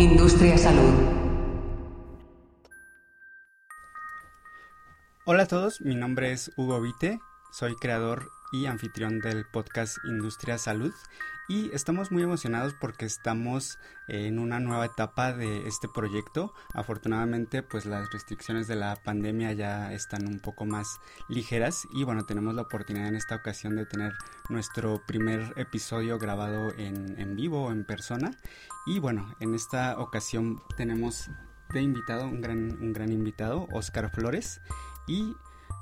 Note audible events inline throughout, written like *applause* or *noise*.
Industria Salud. Hola a todos, mi nombre es Hugo Vite, soy creador y anfitrión del podcast Industria Salud y estamos muy emocionados porque estamos en una nueva etapa de este proyecto. Afortunadamente pues las restricciones de la pandemia ya están un poco más ligeras y bueno tenemos la oportunidad en esta ocasión de tener nuestro primer episodio grabado en, en vivo en persona y bueno en esta ocasión tenemos de invitado un gran, un gran invitado Oscar Flores y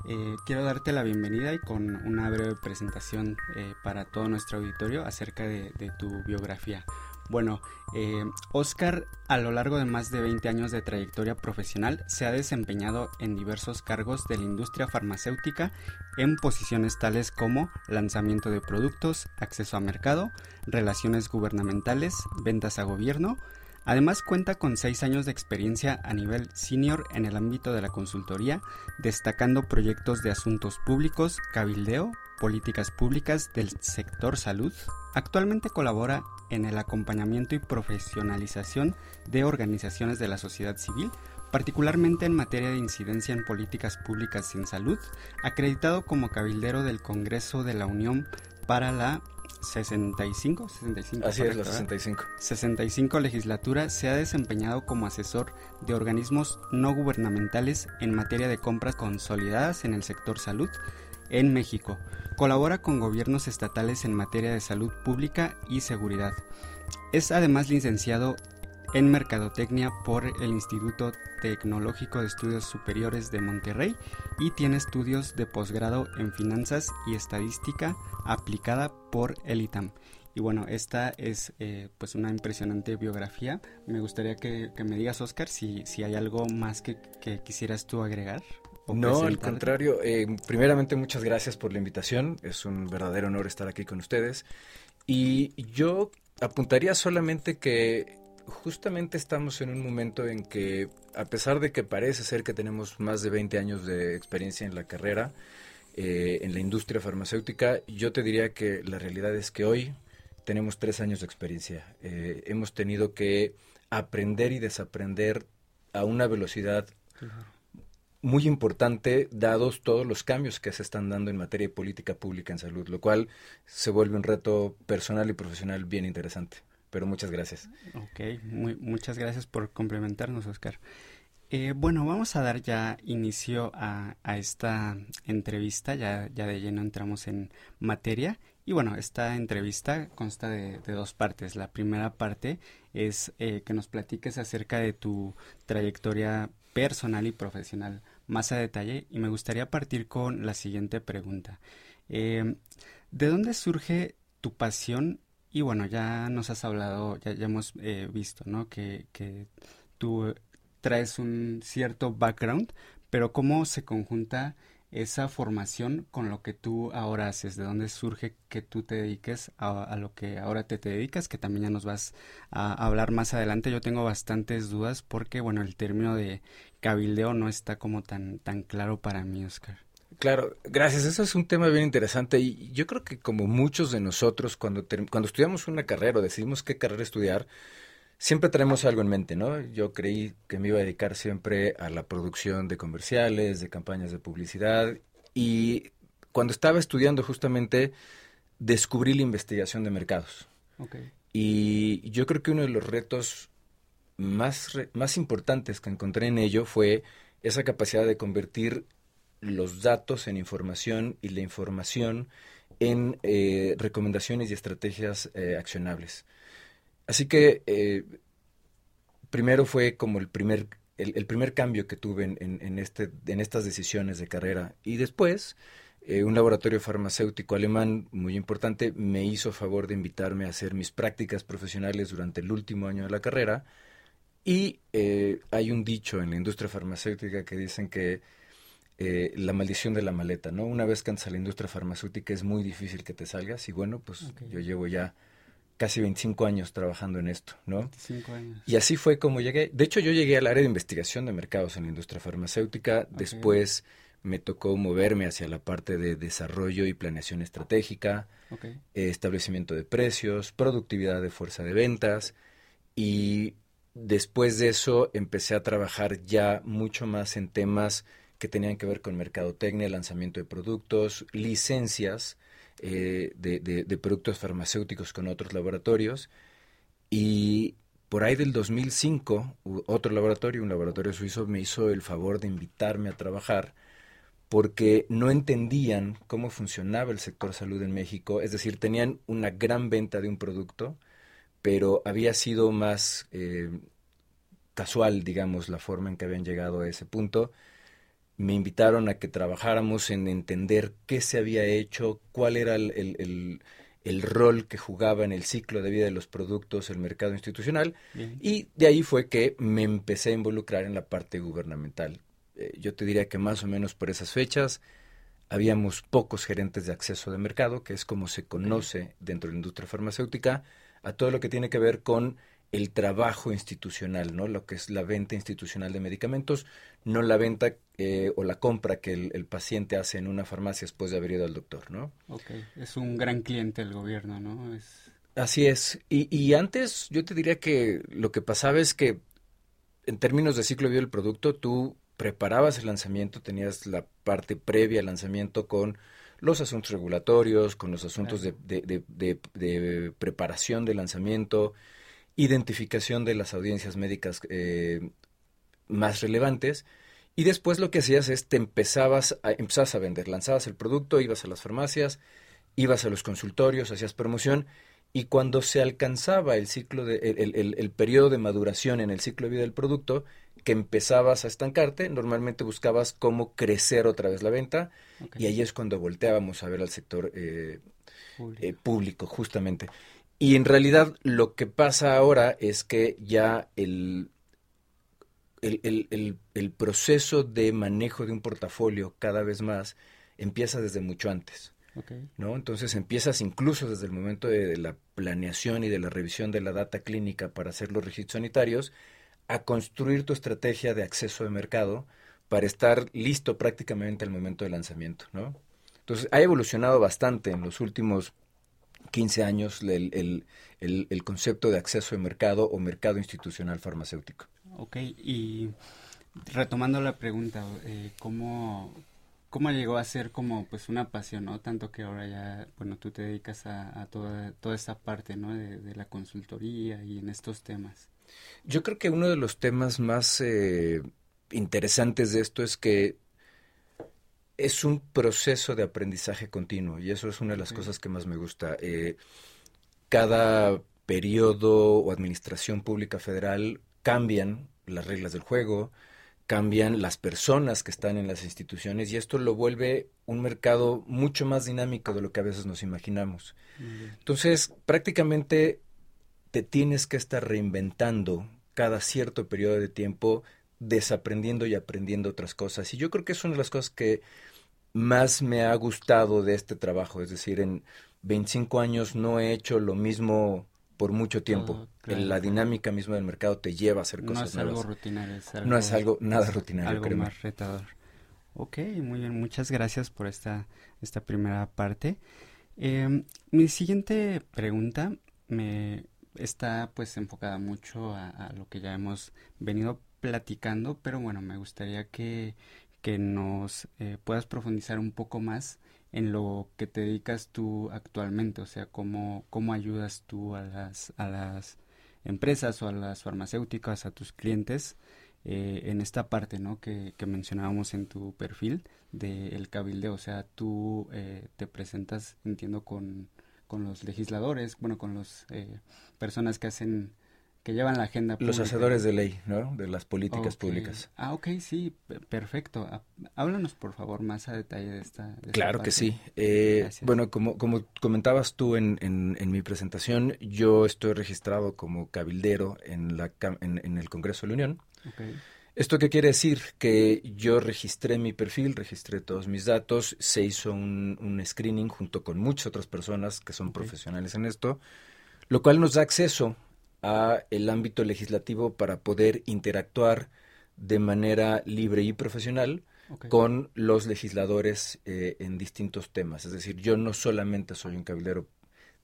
eh, quiero darte la bienvenida y con una breve presentación eh, para todo nuestro auditorio acerca de, tu biografía. Bueno, eh, Oscar a lo largo de más de 20 años de trayectoria profesional se ha desempeñado en diversos cargos de la industria farmacéutica en posiciones tales como lanzamiento de productos, acceso a mercado, relaciones gubernamentales, ventas a gobierno, Además cuenta con seis años de experiencia a nivel senior en el ámbito de la consultoría, destacando proyectos de asuntos públicos, cabildeo, políticas públicas del sector salud. Actualmente colabora en el acompañamiento y profesionalización de organizaciones de la sociedad civil, particularmente en materia de incidencia en políticas públicas en salud, acreditado como cabildero del Congreso de la Unión para la 65, 65 Así es, la 65. 65 legislatura se ha desempeñado como asesor de organismos no gubernamentales en materia de compras consolidadas en el sector salud en México. Colabora con gobiernos estatales en materia de salud pública y seguridad. Es además licenciado en Mercadotecnia por el Instituto Tecnológico de Estudios Superiores de Monterrey y tiene estudios de posgrado en Finanzas y Estadística aplicada por el ITAM. Y bueno, esta es eh, pues una impresionante biografía. Me gustaría que, me digas, Oscar, si, si hay algo más que, quisieras tú agregar. no, al contrario. Eh, primeramente, muchas gracias por la invitación. Es un verdadero honor estar aquí con ustedes. Y yo apuntaría solamente que justamente estamos en un momento en que, a pesar de que parece ser que tenemos más de 20 años de experiencia en la carrera, eh, en la industria farmacéutica, yo te diría que la realidad es que hoy tenemos tres años de experiencia. Eh, hemos tenido que aprender y desaprender a una velocidad muy importante, dados todos los cambios que se están dando en materia de política pública en salud, lo cual se vuelve un reto personal y profesional bien interesante. Pero muchas gracias. Ok, muchas gracias por complementarnos, Oscar. Eh, bueno, vamos a dar ya inicio a, esta entrevista, ya, ya de lleno entramos en materia. Y bueno, esta entrevista consta de, dos partes. La primera parte es eh, que nos platiques acerca de tu trayectoria personal y profesional más a detalle y me gustaría partir con la siguiente pregunta. Eh, ¿De dónde surge tu pasión? Y bueno, ya nos has hablado, ya, hemos visto, ¿no? Que, que tú traes un cierto background, pero cómo se conjunta esa formación con lo que tú ahora haces, de dónde surge que tú te dediques a, lo que ahora te, te, dedicas, que también ya nos vas a hablar más adelante. Yo tengo bastantes dudas porque, bueno, el término de cabildeo no está como tan, tan claro para mí, Oscar. Claro, gracias. Eso es un tema bien interesante y yo creo que como muchos de nosotros cuando, cuando estudiamos una carrera o decidimos qué carrera estudiar, siempre tenemos algo en mente, ¿no? Yo creí que me iba a dedicar siempre a la producción de comerciales, de campañas de publicidad y cuando estaba estudiando justamente descubrí la investigación de mercados. Y yo creo que uno de los retos más, más importantes que encontré en ello fue esa capacidad de convertir los datos en información y la información en eh, recomendaciones y estrategias eh, accionables. Así que eh, primero fue como el primer, el, primer cambio que tuve en, este, en estas decisiones de carrera. Y después, un laboratorio farmacéutico alemán muy importante me hizo favor de invitarme a hacer mis prácticas profesionales durante el último año de la carrera. Y hay un dicho en la industria farmacéutica que dicen que la maldición de la maleta, ¿no? Una vez que entras a la industria farmacéutica es muy difícil que te salgas y bueno, pues yo llevo ya casi 25 años trabajando en esto, ¿no? 25 años. Y así fue como llegué. De hecho, yo llegué al área de investigación de mercados en la industria farmacéutica. Después me tocó moverme hacia la parte de desarrollo y planeación estratégica, eh, establecimiento de precios, productividad de fuerza de ventas. Y después de eso empecé a trabajar ya mucho más en temas que tenían que ver con mercadotecnia, lanzamiento de productos, licencias eh, de, de, productos farmacéuticos con otros laboratorios. Y por ahí del 2005, otro laboratorio, un laboratorio suizo, me hizo el favor de invitarme a trabajar porque no entendían cómo funcionaba el sector salud en México, es decir, tenían una gran venta de un producto, pero había sido más eh, casual, digamos, la forma en que habían llegado a ese punto. Me invitaron a que trabajáramos en entender qué se había hecho, cuál era el, rol que jugaba en el ciclo de vida de los productos el mercado institucional, y de ahí fue que me empecé a involucrar en la parte gubernamental. Eh, yo te diría que más o menos por esas fechas habíamos pocos gerentes de acceso de mercado, que es como se conoce dentro de la industria farmacéutica, a todo lo que tiene que ver con el trabajo institucional, ¿no? Lo que es la venta institucional de medicamentos, no la venta eh, o la compra que el, paciente hace en una farmacia después de haber ido al doctor, ¿no? Ok, es un gran cliente el gobierno, ¿no? Es... Así es. Y, y antes yo te diría que lo que pasaba es que en términos de ciclo de vida del producto, tú preparabas el lanzamiento, tenías la parte previa al lanzamiento con los asuntos regulatorios, con los asuntos de, de, preparación del lanzamiento, identificación de las audiencias médicas eh, más relevantes. Y después lo que hacías es te empezabas a, empezabas a vender, lanzabas el producto, ibas a las farmacias, ibas a los consultorios, hacías promoción y cuando se alcanzaba el ciclo de, el, el, periodo de maduración en el ciclo de vida del producto, que empezabas a estancarte, normalmente buscabas cómo crecer otra vez la venta y ahí es cuando volteábamos a ver al sector eh, eh, público. justamente. Y en realidad lo que pasa ahora es que ya el, el, el, proceso de manejo de un portafolio cada vez más empieza desde mucho antes. ¿no? Entonces empiezas incluso desde el momento de, de, la planeación y de la revisión de la data clínica para hacer los registros sanitarios, a construir tu estrategia de acceso de mercado para estar listo prácticamente al momento del lanzamiento, ¿no? Entonces, ha evolucionado bastante en los últimos 15 años el, el, concepto de acceso de mercado o mercado institucional farmacéutico. Ok, y retomando la pregunta, eh, ¿cómo, ¿cómo llegó a ser como pues una pasión, ¿no? Tanto que ahora ya, bueno, tú te dedicas a, toda, toda esta parte, ¿no? de la consultoría y en estos temas. Yo creo que uno de los temas más eh, interesantes de esto es que es un proceso de aprendizaje continuo y eso es una de las cosas que más me gusta. Eh, cada periodo o administración pública federal cambian las reglas del juego, cambian las personas que están en las instituciones y esto lo vuelve un mercado mucho más dinámico de lo que a veces nos imaginamos. Entonces, prácticamente te tienes que estar reinventando cada cierto periodo de tiempo, desaprendiendo y aprendiendo otras cosas. Y yo creo que es una de las cosas que más me ha gustado de este trabajo. Es decir, en 25 años no he hecho lo mismo por mucho tiempo. la dinámica misma del mercado te lleva a hacer cosas no es Algo rutinario, es algo, no es algo nada rutinario. Algo más retador. Ok, muy bien, muchas gracias por esta, esta primera parte. Eh, mi siguiente pregunta me, está pues enfocada mucho a, lo que ya hemos venido platicando, pero bueno, me gustaría que, que nos eh, puedas profundizar un poco más en lo que te dedicas tú actualmente, o sea, cómo, cómo ayudas tú a las, a las empresas o a las farmacéuticas, a tus clientes, eh, en esta parte, ¿no? Que, que mencionábamos en tu perfil del cabildeo, o sea, tú eh, te presentas, entiendo, con con los legisladores, bueno, con las eh, personas que hacen, que llevan la agenda pública. Los hacedores de ley, ¿no? De las políticas públicas. Ah, ok, sí, perfecto. Ah, háblanos, por favor, más a detalle de esta. claro que sí. Eh, bueno, como, como comentabas tú en, en, mi presentación, yo estoy registrado como cabildero en, la, en, en el Congreso de la Unión. Okay. ¿Esto qué quiere decir? Que yo registré mi perfil, registré todos mis datos, se hizo un, screening junto con muchas otras personas que son profesionales en esto, lo cual nos da acceso a el ámbito legislativo para poder interactuar de manera libre y profesional con los legisladores eh, en distintos temas. Es decir, yo no solamente soy un cabildero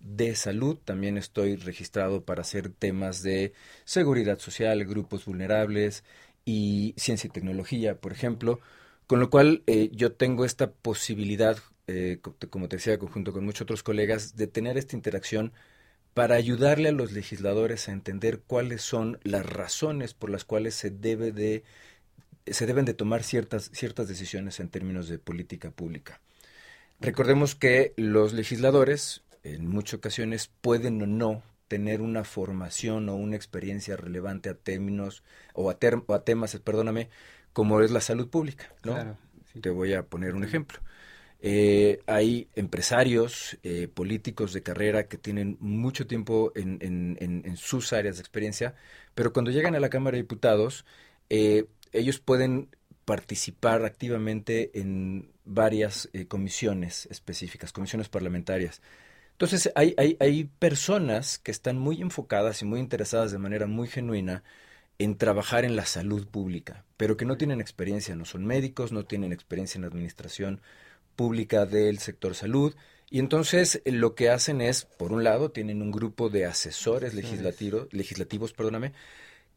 de salud, también estoy registrado para hacer temas de seguridad social, grupos vulnerables y ciencia y tecnología, por ejemplo, con lo cual eh, yo tengo esta posibilidad, eh, como te decía, junto con muchos otros colegas, de tener esta interacción para ayudarle a los legisladores a entender cuáles son las razones por las cuales se debe de se deben de tomar ciertas ciertas decisiones en términos de política pública. Recordemos que los legisladores en muchas ocasiones pueden o no tener una formación o una experiencia relevante a términos o a, o a temas, perdóname, como es la salud pública, ¿no? Te voy a poner un ejemplo. Eh, hay empresarios, eh, políticos de carrera que tienen mucho tiempo en, sus áreas de experiencia, pero cuando llegan a la Cámara de Diputados, eh, ellos pueden participar activamente en varias comisiones específicas, comisiones parlamentarias. Entonces, hay, hay, hay personas que están muy enfocadas y muy interesadas de manera muy genuina en trabajar en la salud pública, pero que no tienen experiencia, no son médicos, no tienen experiencia en administración pública del sector salud. Y entonces lo que hacen es, por un lado, tienen un grupo de asesores legislativos, legislativos perdóname,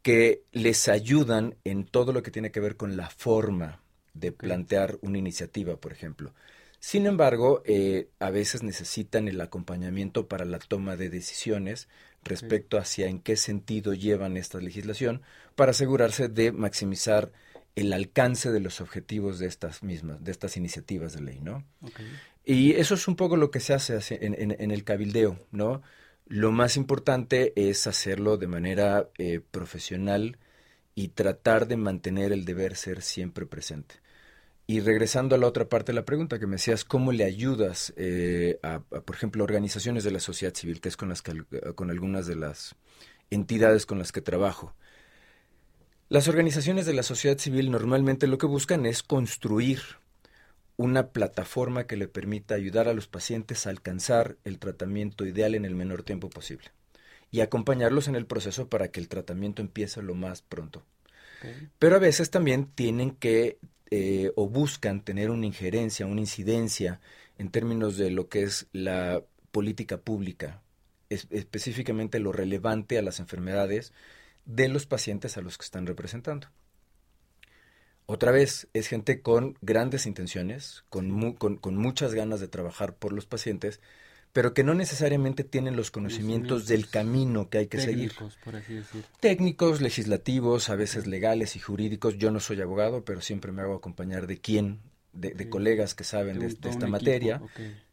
que les ayudan en todo lo que tiene que ver con la forma de plantear una iniciativa, por ejemplo. Sin embargo, eh, a veces necesitan el acompañamiento para la toma de decisiones respecto hacia en qué sentido llevan esta legislación para asegurarse de maximizar el alcance de los objetivos de estas mismas, de estas iniciativas de ley, ¿no? Y eso es un poco lo que se hace en, el cabildeo, ¿no? Lo más importante es hacerlo de manera eh, profesional y tratar de mantener el deber ser siempre presente. Y regresando a la otra parte de la pregunta que me decías, ¿cómo le ayudas eh, a, por ejemplo, organizaciones de la sociedad civil, que es con, las con algunas de las entidades con las que trabajo? Las organizaciones de la sociedad civil normalmente lo que buscan es construir una plataforma que le permita ayudar a los pacientes a alcanzar el tratamiento ideal en el menor tiempo posible y acompañarlos en el proceso para que el tratamiento empiece lo más pronto. Pero a veces también tienen que eh, o buscan tener una injerencia, una incidencia en términos de lo que es la política pública, específicamente lo relevante a las enfermedades de los pacientes a los que están representando. Otra vez, es gente con grandes intenciones, con, con muchas ganas de trabajar por los pacientes, pero que no necesariamente tienen los conocimientos del camino que hay que seguir. Por así decir. Técnicos, legislativos, a veces legales y jurídicos. Yo no soy abogado, pero siempre me hago acompañar de quién, de, colegas que saben de, esta materia.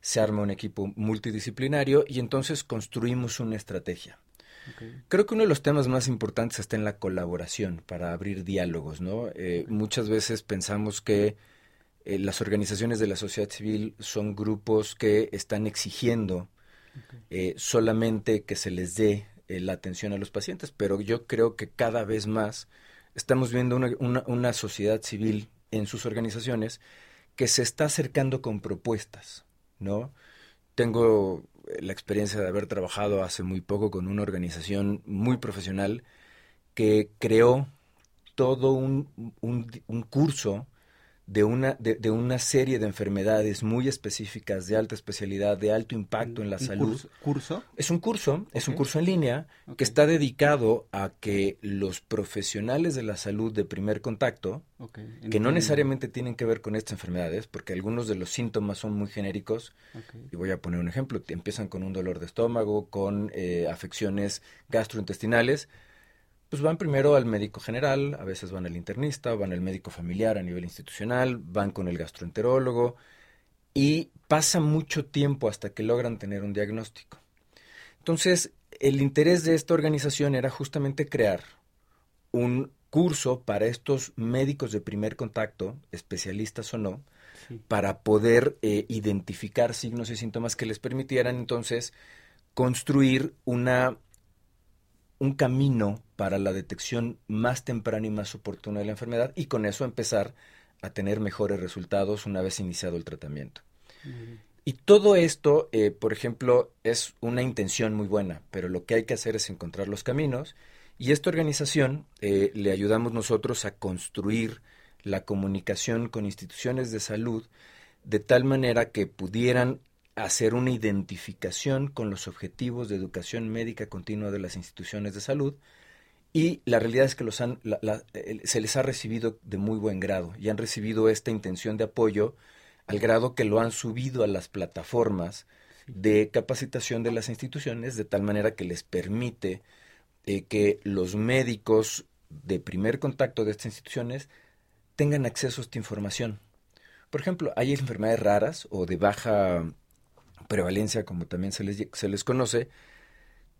Se arma un equipo multidisciplinario y entonces construimos una estrategia. Creo que uno de los temas más importantes está en la colaboración para abrir diálogos, ¿no? Eh, muchas veces pensamos que eh, las organizaciones de la sociedad civil son grupos que están exigiendo eh, solamente que se les dé la atención a los pacientes, pero yo creo que cada vez más estamos viendo una, una, sociedad civil en sus organizaciones que se está acercando con propuestas, ¿no? Tengo la experiencia de haber trabajado hace muy poco con una organización muy profesional que creó todo un, un, curso de una, de, una serie de enfermedades muy específicas, de alta especialidad, de alto impacto en la salud. Curso, Es un curso, es un curso en línea que está dedicado a que los profesionales de la salud de primer contacto, que no necesariamente tienen que ver con estas enfermedades, porque algunos de los síntomas son muy genéricos, y voy a poner un ejemplo, empiezan con un dolor de estómago, con eh, afecciones gastrointestinales, pues van primero al médico general, a veces van al internista, van al médico familiar a nivel institucional, van con el gastroenterólogo y pasa mucho tiempo hasta que logran tener un diagnóstico. Entonces, el interés de esta organización era justamente crear un curso para estos médicos de primer contacto, especialistas o no, para poder eh, identificar signos y síntomas que les permitieran entonces construir una un camino para la detección más temprana y más oportuna de la enfermedad y con eso empezar a tener mejores resultados una vez iniciado el tratamiento. Y todo esto, eh, por ejemplo, es una intención muy buena, pero lo que hay que hacer es encontrar los caminos y esta organización eh, le ayudamos nosotros a construir la comunicación con instituciones de salud de tal manera que pudieran hacer una identificación con los objetivos de educación médica continua de las instituciones de salud y la realidad es que los han, se les ha recibido de muy buen grado y han recibido esta intención de apoyo al grado que lo han subido a las plataformas de capacitación de las instituciones de tal manera que les permite eh, que los médicos de primer contacto de estas instituciones tengan acceso a esta información. Por ejemplo, hay enfermedades raras o de baja prevalencia, como también se les, se les conoce,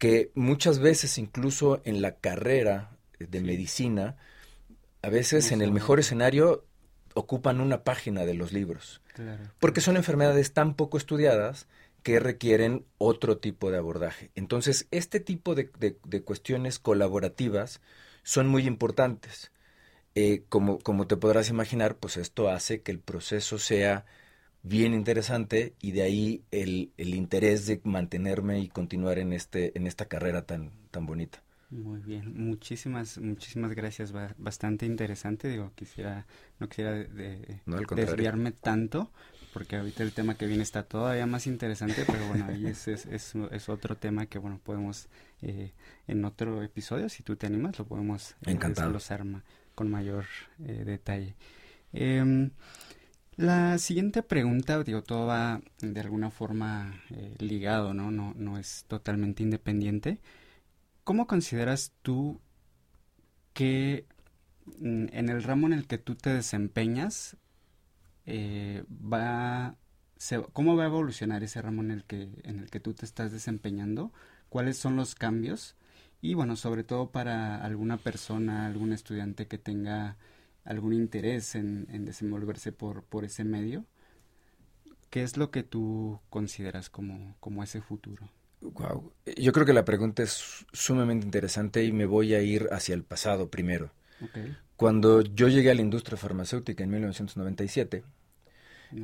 que muchas veces incluso en la carrera de medicina, a veces en el mejor escenario ocupan una página de los libros. Porque son enfermedades tan poco estudiadas que requieren otro tipo de abordaje. Entonces, este tipo de, cuestiones colaborativas son muy importantes. Eh, como, como te podrás imaginar, pues esto hace que el proceso sea bien interesante y de ahí el, el, interés de mantenerme y continuar en este en esta carrera tan tan bonita. Muy bien, muchísimas muchísimas gracias, bastante interesante. Digo, quisiera no quisiera de, desviarme tanto porque ahorita el tema que viene está todavía más interesante, pero bueno, ahí es, es, es, otro tema que bueno podemos eh, en otro episodio, si tú te animas, lo podemos eh, desglosar con mayor eh, detalle. La siguiente pregunta, digo, todo va de alguna forma eh, ligado, ¿no? ¿no? No es totalmente independiente. ¿Cómo consideras tú que mm, en el ramo en el que tú te desempeñas eh, va cómo va a evolucionar ese ramo en el que en el que tú te estás desempeñando cuáles son los cambios y bueno sobre todo para alguna persona algún estudiante que tenga algún interés en, desenvolverse por, por ese medio. ¿Qué es lo que tú consideras como, como ese futuro? Wow. Yo creo que la pregunta es sumamente interesante y me voy a ir hacia el pasado primero. Cuando yo llegué a la industria farmacéutica en 1997,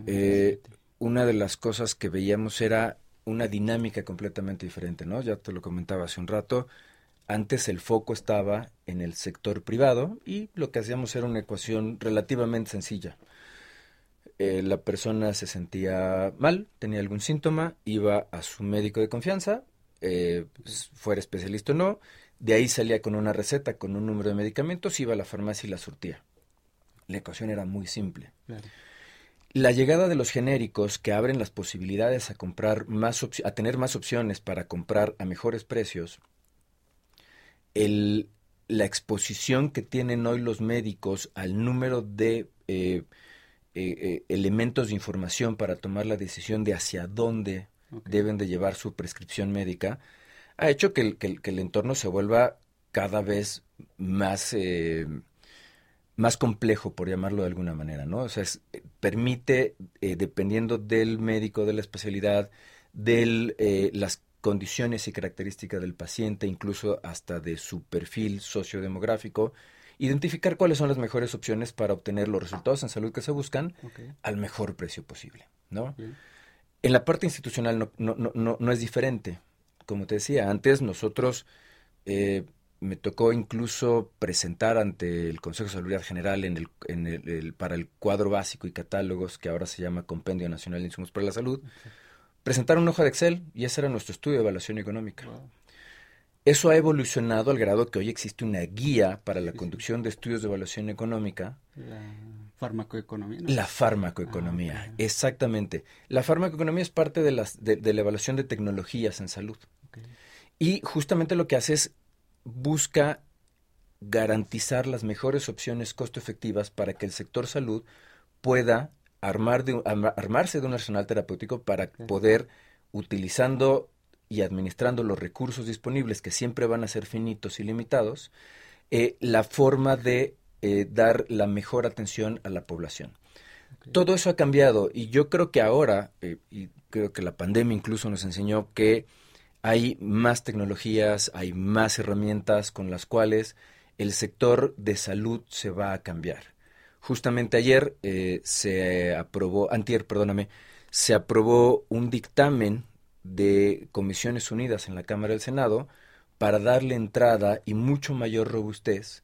eh, una de las cosas que veíamos era una dinámica completamente diferente, ¿no? Ya te lo comentaba hace un rato. Antes el foco estaba en el sector privado y lo que hacíamos era una ecuación relativamente sencilla. Eh, la persona se sentía mal, tenía algún síntoma, iba a su médico de confianza, eh, fuera especialista o no, de ahí salía con una receta, con un número de medicamentos, iba a la farmacia y la surtía. La ecuación era muy simple. La llegada de los genéricos que abren las posibilidades a comprar más a tener más opciones para comprar a mejores precios el, la exposición que tienen hoy los médicos al número de eh, eh, eh, elementos de información para tomar la decisión de hacia dónde deben de llevar su prescripción médica, ha hecho que el, que el, entorno se vuelva cada vez más, más complejo, por llamarlo de alguna manera, ¿no? O sea, permite, dependiendo del médico, de la especialidad, de las condiciones y características del paciente, incluso hasta de su perfil sociodemográfico, identificar cuáles son las mejores opciones para obtener los resultados en salud que se buscan al mejor precio posible, ¿no? En la parte institucional no, no, no, no, es diferente. Como te decía, antes nosotros eh, me tocó incluso presentar ante el Consejo de Salud General en el, en el, para el cuadro básico y catálogos que ahora se llama Compendio Nacional de Insumos para la Salud presentar una hoja de Excel y ese era nuestro estudio de evaluación económica. Eso ha evolucionado al grado que hoy existe una guía para la conducción de estudios de evaluación económica. La farmacoeconomía. La farmacoeconomía, ah, exactamente. La farmacoeconomía es parte de, las, de, la evaluación de tecnologías en salud. Y justamente lo que hace es busca garantizar las mejores opciones costo efectivas para que el sector salud pueda armar de, armarse de un arsenal terapéutico para poder, utilizando y administrando los recursos disponibles, que siempre van a ser finitos y limitados, eh, la forma de eh, dar la mejor atención a la población. Todo eso ha cambiado y yo creo que ahora, eh, y creo que la pandemia incluso nos enseñó que hay más tecnologías, hay más herramientas con las cuales el sector de salud se va a cambiar. Justamente ayer eh, se aprobó, antier, perdóname, se aprobó un dictamen de Comisiones Unidas en la Cámara del Senado para darle entrada y mucho mayor robustez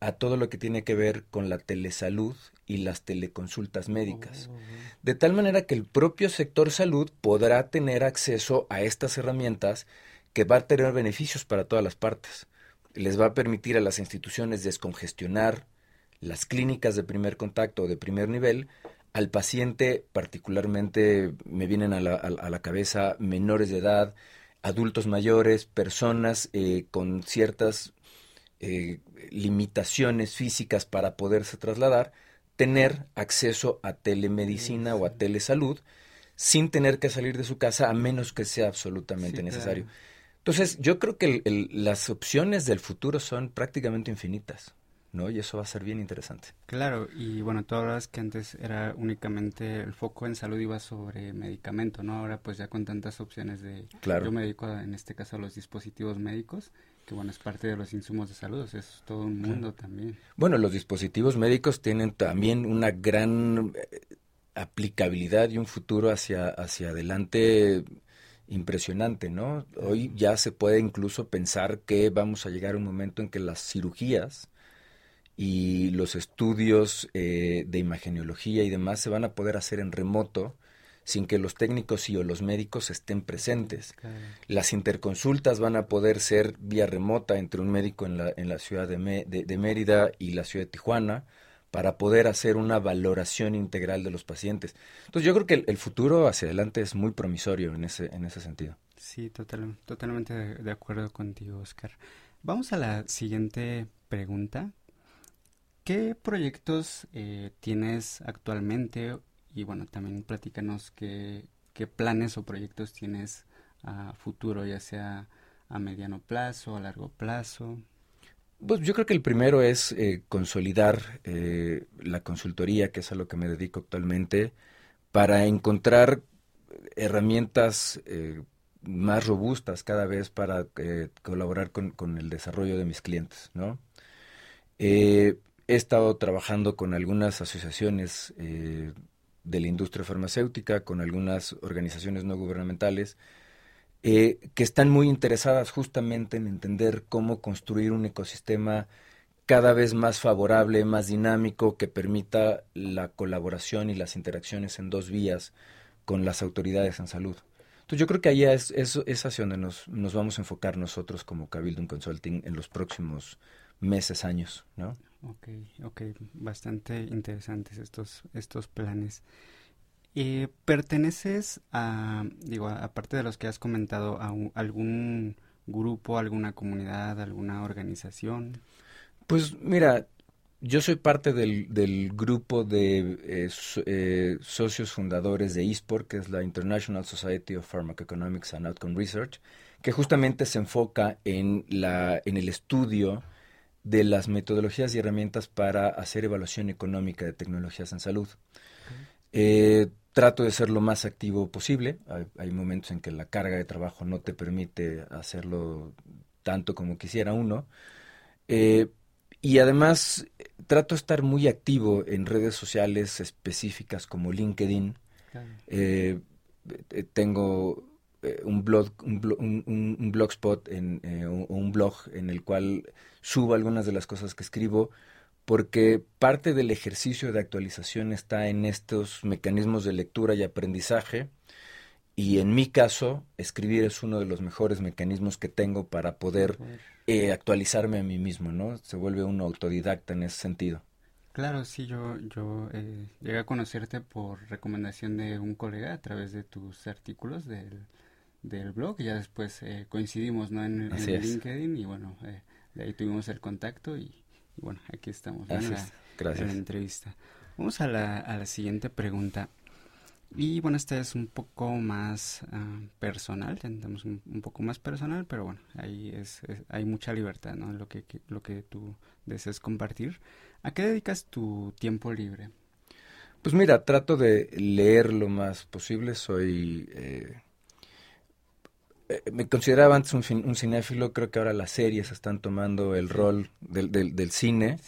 a todo lo que tiene que ver con la telesalud y las teleconsultas médicas. Oh. De tal manera que el propio sector salud podrá tener acceso a estas herramientas que va a tener beneficios para todas las partes. Les va a permitir a las instituciones descongestionar las clínicas de primer contacto o de primer nivel al paciente, particularmente me vienen a la, cabeza menores de edad, adultos mayores, personas eh, con ciertas eh, limitaciones físicas para poderse trasladar, tener acceso a telemedicina o a telesalud sin tener que salir de su casa a menos que sea absolutamente necesario. Entonces, yo creo que las opciones del futuro son prácticamente infinitas. ¿No? Y eso va a ser bien interesante. Claro, y bueno, tú hablabas que antes era únicamente el foco en salud iba sobre medicamento, ¿no? Ahora pues ya con tantas opciones de... Claro. Yo me dedico en este caso a los dispositivos médicos, que bueno, es parte de los insumos de salud, o sea, es todo un mundo también. Bueno, los dispositivos médicos tienen también una gran eh, aplicabilidad y un futuro hacia, hacia adelante impresionante, ¿no? Hoy ya se puede incluso pensar que vamos a llegar a un momento en que las cirugías y los estudios eh, de imagenología y demás se van a poder hacer en remoto sin que los técnicos y o los médicos estén presentes. Las interconsultas van a poder ser vía remota entre un médico en la, en la ciudad de, de, Mérida y la ciudad de Tijuana para poder hacer una valoración integral de los pacientes. Entonces yo creo que el, futuro hacia adelante es muy promisorio en ese, en ese sentido. Sí, total, totalmente de acuerdo contigo, Oscar. Vamos a la siguiente pregunta, ¿Qué proyectos eh, tienes actualmente? Y bueno, también platícanos qué, planes o proyectos tienes a futuro, ya sea a mediano plazo, a largo plazo. Pues yo creo que el primero es eh, consolidar eh, la consultoría, que es a lo que me dedico actualmente, para encontrar herramientas más robustas cada vez para colaborar con, con, el desarrollo de mis clientes, ¿no? He estado trabajando con algunas asociaciones eh, de la industria farmacéutica, con algunas organizaciones no gubernamentales, eh, que están muy interesadas justamente en entender cómo construir un ecosistema cada vez más favorable, más dinámico, que permita la colaboración y las interacciones en dos vías con las autoridades en salud. Entonces yo creo que ahí es, es, hacia donde nos, nos, vamos a enfocar nosotros como Cabildo Consulting en los próximos meses, años, ¿no? Ok, ok, bastante interesantes estos, estos planes. Eh, ¿Perteneces a, digo, aparte de los que has comentado, a algún grupo, alguna comunidad, alguna organización? Pues mira, yo soy parte del, del grupo de eh, eh, socios fundadores de eSport, que es la International Society of Pharmacoeconomics and Outcome Research, que justamente se enfoca en, la, en el estudio de las metodologías y herramientas para hacer evaluación económica de tecnologías en salud. Eh, trato de ser lo más activo posible. Hay, momentos en que la carga de trabajo no te permite hacerlo tanto como quisiera uno. Eh, y además trato de estar muy activo en redes sociales específicas como LinkedIn. Eh, tengo un blog, un, blogspot en, o un blog en el cual subo algunas de las cosas que escribo, porque parte del ejercicio de actualización está en estos mecanismos de lectura y aprendizaje, y en mi caso, escribir es uno de los mejores mecanismos que tengo para poder eh, actualizarme a mí mismo, ¿no? Se vuelve uno autodidacta en ese sentido. Claro, sí, yo, yo eh, llegué a conocerte por recomendación de un colega a través de tus artículos del, del blog, ya después eh, coincidimos, ¿no? En, en LinkedIn y bueno, eh, de ahí tuvimos el contacto y, bueno, aquí estamos en la, Gracias. entrevista. Vamos a la, a la siguiente pregunta. Y bueno, esta es un poco más uh, personal, tendemos un, poco más personal, pero bueno, ahí es, hay mucha libertad, ¿no? Lo que, lo que tú desees compartir. ¿A qué dedicas tu tiempo libre? Pues mira, trato de leer lo más posible. Soy eh, me consideraba antes un, un, cinéfilo, creo que ahora las series están tomando el rol del, del, cine.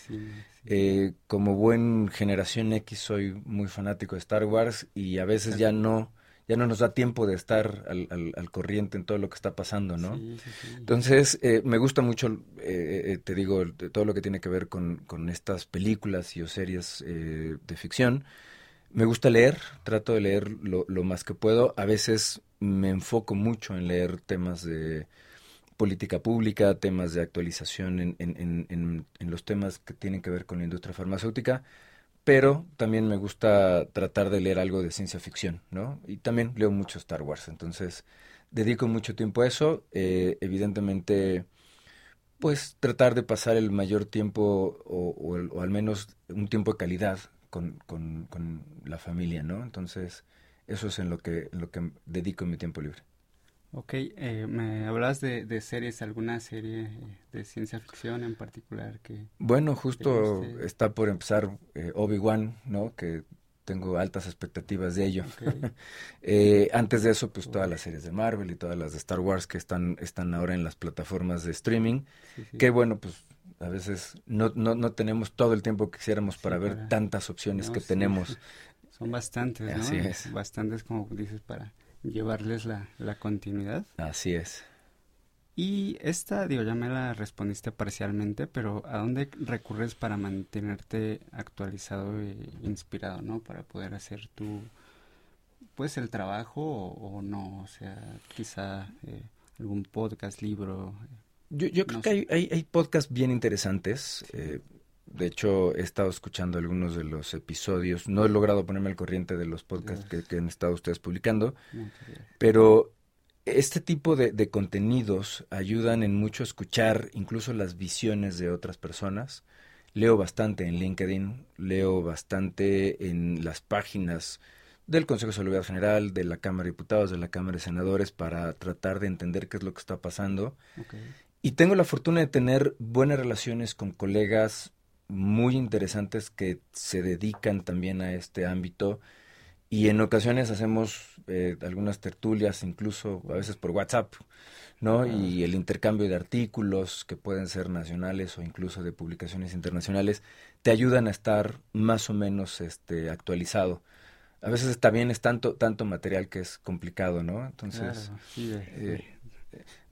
Eh, como buen generación X soy muy fanático de Star Wars y a veces ya no ya no nos da tiempo de estar al, al, corriente en todo lo que está pasando, ¿no? Entonces, eh, me gusta mucho, eh, eh, te digo, todo lo que tiene que ver con, con estas películas y o series de ficción. Me gusta leer, trato de leer lo, lo, más que puedo. A veces me enfoco mucho en leer temas de política pública, temas de actualización en, en, en, en los temas que tienen que ver con la industria farmacéutica pero también me gusta tratar de leer algo de ciencia ficción, ¿no? Y también leo mucho Star Wars, entonces dedico mucho tiempo a eso. Eh, evidentemente, pues tratar de pasar el mayor tiempo o, al menos un tiempo de calidad con, con, con, la familia, ¿no? Entonces, eso es en lo que, en lo que dedico mi tiempo libre. Ok, eh, me hablas de, de, series, alguna serie de ciencia ficción en particular que... Bueno, justo está por empezar eh, Obi-Wan, ¿no? Que tengo altas expectativas de ello. *laughs* eh, antes de eso, pues todas las series de Marvel y todas las de Star Wars que están, están ahora en las plataformas de streaming, que bueno, pues a veces no, no, no tenemos todo el tiempo que quisiéramos para ver tantas opciones que tenemos. *laughs* Son bastantes, ¿no? Así es. Bastantes, como dices, para llevarles la, la continuidad. Así es. Y esta, digo, ya me la respondiste parcialmente, pero ¿a dónde recurres para mantenerte actualizado e inspirado, no? Para poder hacer tu, pues, el trabajo o, no, o sea, quizá eh, algún podcast, libro. Yo, yo creo que hay, hay, hay, podcasts bien interesantes. Eh, de hecho, he estado escuchando algunos de los episodios. No he logrado ponerme al corriente de los podcasts que, han estado ustedes publicando. Pero este tipo de, de, contenidos ayudan en mucho a escuchar incluso las visiones de otras personas. Leo bastante en LinkedIn, leo bastante en las páginas del Consejo de Salud General, de la Cámara de Diputados, de la Cámara de Senadores, para tratar de entender qué es lo que está pasando. Y tengo la fortuna de tener buenas relaciones con colegas muy interesantes que se dedican también a este ámbito y en ocasiones hacemos eh, algunas tertulias, incluso a veces por WhatsApp, ¿no? Y el intercambio de artículos que pueden ser nacionales o incluso de publicaciones internacionales te ayudan a estar más o menos este, actualizado. A veces también es tanto, tanto material que es complicado, ¿no? Entonces, eh,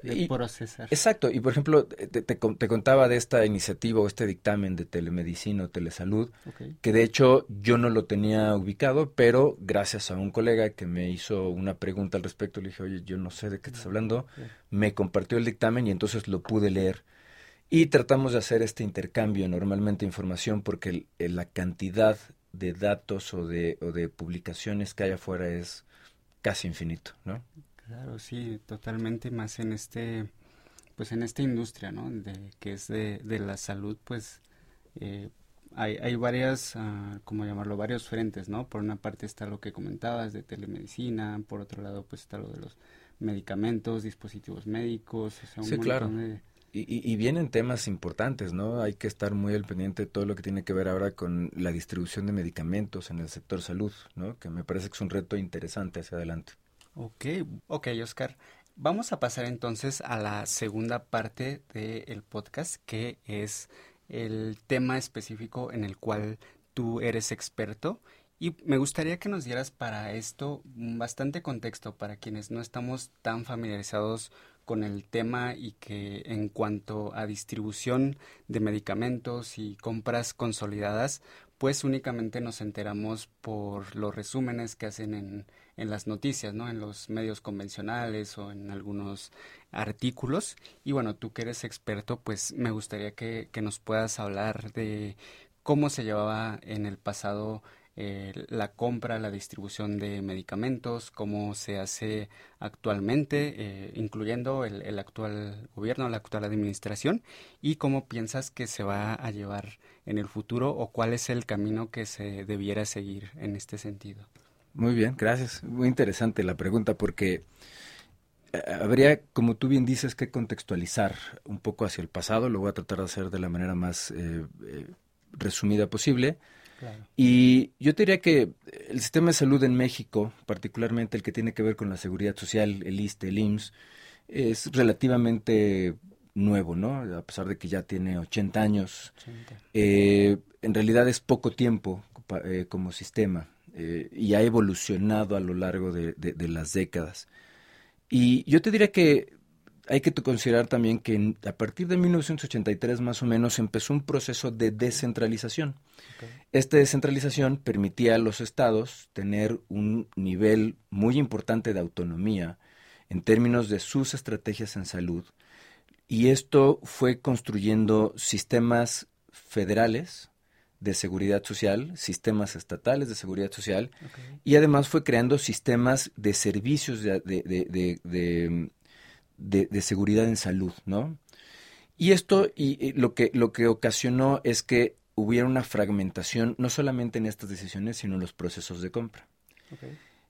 y, procesar. Exacto, y por ejemplo, te, te, contaba de esta iniciativa o este dictamen de telemedicina o telesalud, que de hecho yo no lo tenía ubicado, pero gracias a un colega que me hizo una pregunta al respecto, le dije, oye, yo no sé de qué estás hablando, me compartió el dictamen y entonces lo pude leer. Y tratamos de hacer este intercambio normalmente de información porque la cantidad de datos o de, o de publicaciones que hay afuera es casi infinito, ¿no? Claro, sí, totalmente más en este, pues en esta industria, ¿no? De, que es de, de la salud, pues eh, hay, hay varias, uh, ¿cómo llamarlo? Varios frentes, ¿no? Por una parte está lo que comentabas de telemedicina, por otro lado pues está lo de los medicamentos, dispositivos médicos, o sea, un sí, claro. Y, y, y, vienen temas importantes, ¿no? Hay que estar muy al pendiente de todo lo que tiene que ver ahora con la distribución de medicamentos en el sector salud, ¿no? Que me parece que es un reto interesante hacia adelante. Ok, ok, Oscar. Vamos a pasar entonces a la segunda parte del podcast, que es el tema específico en el cual tú eres experto. Y me gustaría que nos dieras para esto bastante contexto para quienes no estamos tan familiarizados con el tema y que en cuanto a distribución de medicamentos y compras consolidadas, pues únicamente nos enteramos por los resúmenes que hacen en, en las noticias, ¿no? En los medios convencionales o en algunos artículos. Y bueno, tú que eres experto, pues me gustaría que, que nos puedas hablar de cómo se llevaba en el pasado eh, la compra, la distribución de medicamentos, cómo se hace actualmente, eh, incluyendo el, el, actual gobierno, la actual administración, y cómo piensas que se va a llevar en el futuro o cuál es el camino que se debiera seguir en este sentido. Muy bien, gracias. Muy interesante la pregunta porque eh, habría, como tú bien dices, que contextualizar un poco hacia el pasado. Lo voy a tratar de hacer de la manera más eh, eh, resumida posible. Y yo te diría que el sistema de salud en México, particularmente el que tiene que ver con la seguridad social, el ISTE, el IMSS, es relativamente nuevo, ¿no? A pesar de que ya tiene 80 años. en realidad es poco tiempo como sistema. Eh, y ha evolucionado a lo largo de, las décadas. Y yo te diría que hay que considerar también que a partir de 1983 más o menos empezó un proceso de descentralización. Esta descentralización permitía a los estados tener un nivel muy importante de autonomía en términos de sus estrategias en salud. Y esto fue construyendo sistemas federales de seguridad social, sistemas estatales de seguridad social, y además fue creando sistemas de servicios de, de, seguridad en salud, ¿no? Y esto y, lo, que, lo que ocasionó es que hubiera una fragmentación no solamente en estas decisiones, sino en los procesos de compra.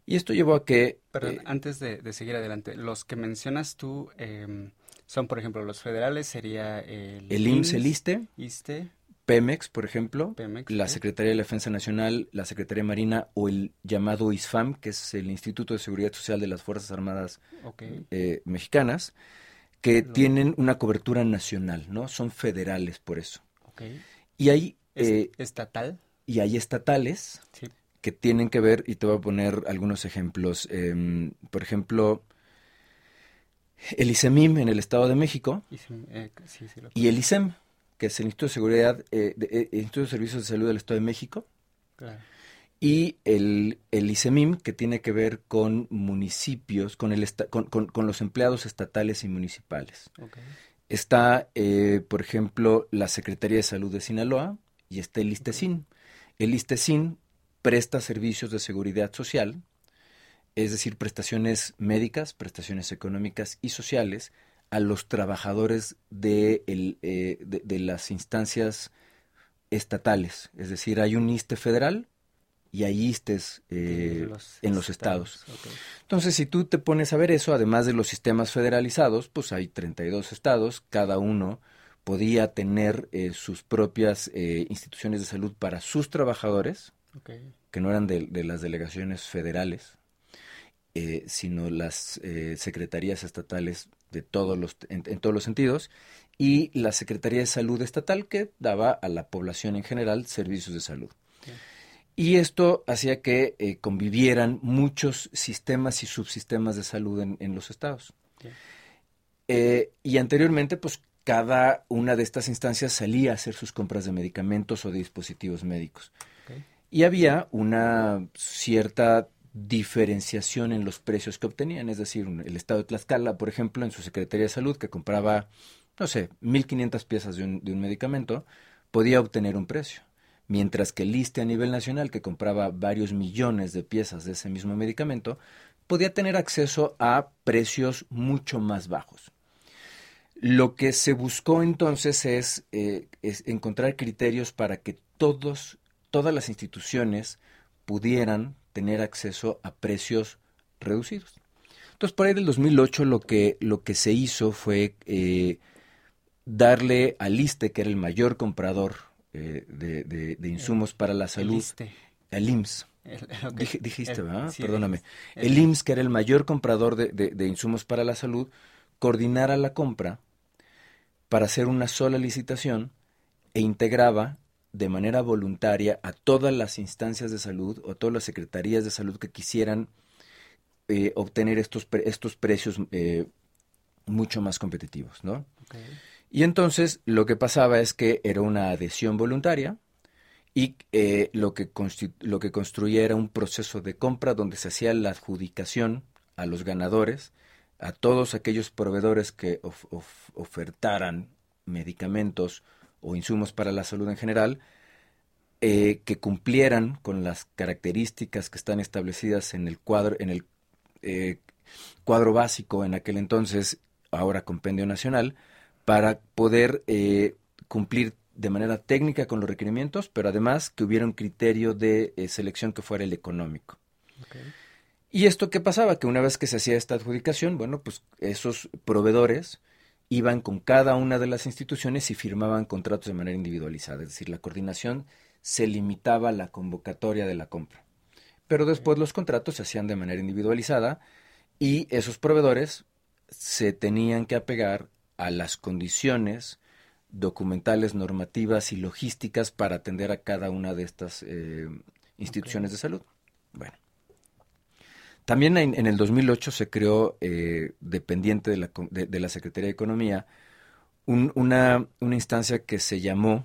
Y esto llevó a que... Perdón, eh, antes de, seguir adelante, los que mencionas tú em, son, por ejemplo, los federales, sería el... El IMSS, el ISTE. ISTE. Pemex, por ejemplo, la Secretaría de la Defensa Nacional, la Secretaría de Marina o el llamado ISFAM, que es el Instituto de Seguridad Social de las Fuerzas Armadas eh, Mexicanas, que tienen una cobertura nacional, ¿no? Son federales por eso. Y hay... Eh, ¿Estatal? Y hay estatales que tienen que ver, y te voy a poner algunos ejemplos. Em, por ejemplo, el ISEMIM en el Estado de México eh, y el ISEM que es el Instituto de Seguridad, eh, eh, Instituto de Servicios de Salud del Estado de México. Y el, el ISEMIM, que tiene que ver con municipios, con, el con, los empleados estatales y municipales. Está, eh, por ejemplo, la Secretaría de Salud de Sinaloa y está el ISTESIN. El ISTESIN presta servicios de seguridad social, es decir, prestaciones médicas, prestaciones económicas y sociales a los trabajadores de, el, eh, de, las instancias estatales. Es decir, hay un ISTE federal y hay ISTES eh, en los estados. Entonces, si tú te pones a ver eso, además de los sistemas federalizados, pues hay 32 estados, cada uno podía tener eh, sus propias instituciones de salud para sus trabajadores, que no eran de, de las delegaciones federales, sino las secretarías estatales de todos los, en, todos los sentidos, y la Secretaría de Salud Estatal que daba a la población en general servicios de salud. Y esto hacía que eh, convivieran muchos sistemas y subsistemas de salud en, los estados. Eh, y anteriormente, pues cada una de estas instancias salía a hacer sus compras de medicamentos o de dispositivos médicos. Y había una cierta diferenciación en los precios que obtenían. Es decir, el estado de Tlaxcala, por ejemplo, en su Secretaría de Salud, que compraba, no sé, 1.500 piezas de un, de un medicamento, podía obtener un precio. Mientras que el ISTE a nivel nacional, que compraba varios millones de piezas de ese mismo medicamento, podía tener acceso a precios mucho más bajos. Lo que se buscó entonces es, eh, es encontrar criterios para que todos, todas las instituciones pudieran tener acceso a precios reducidos. Entonces, por ahí del 2008 lo que, lo que se hizo fue eh, darle al ISTE, que era el mayor comprador eh, de, insumos para la salud, al IMSS. dijiste, ¿verdad? Perdóname. el, IMSS, que era el mayor comprador de, insumos para la salud, coordinara la compra para hacer una sola licitación e integraba de manera voluntaria a todas las instancias de salud o todas las secretarías de salud que quisieran eh, obtener estos, estos precios eh, mucho más competitivos, ¿no? Y entonces lo que pasaba es que era una adhesión voluntaria y eh, lo, que lo que construía era un proceso de compra donde se hacía la adjudicación a los ganadores, a todos aquellos proveedores que ofertaran medicamentos, o insumos para la salud en general eh, que cumplieran con las características que están establecidas en el cuadro, en el eh, cuadro básico en aquel entonces, ahora compendio nacional, para poder eh, cumplir de manera técnica con los requerimientos, pero además que hubiera un criterio de selección que fuera el económico. ¿Y esto qué pasaba? Que una vez que se hacía esta adjudicación, bueno, pues esos proveedores iban con cada una de las instituciones y firmaban contratos de manera individualizada, es decir, la coordinación se limitaba a la convocatoria de la compra. Pero después los contratos se hacían de manera individualizada y esos proveedores se tenían que apegar a las condiciones documentales, normativas y logísticas para atender a cada una de estas eh, instituciones de salud. Bueno. También en, el 2008 se creó, eh, dependiente de la, de, la, Secretaría de Economía, una, una, instancia que se llamó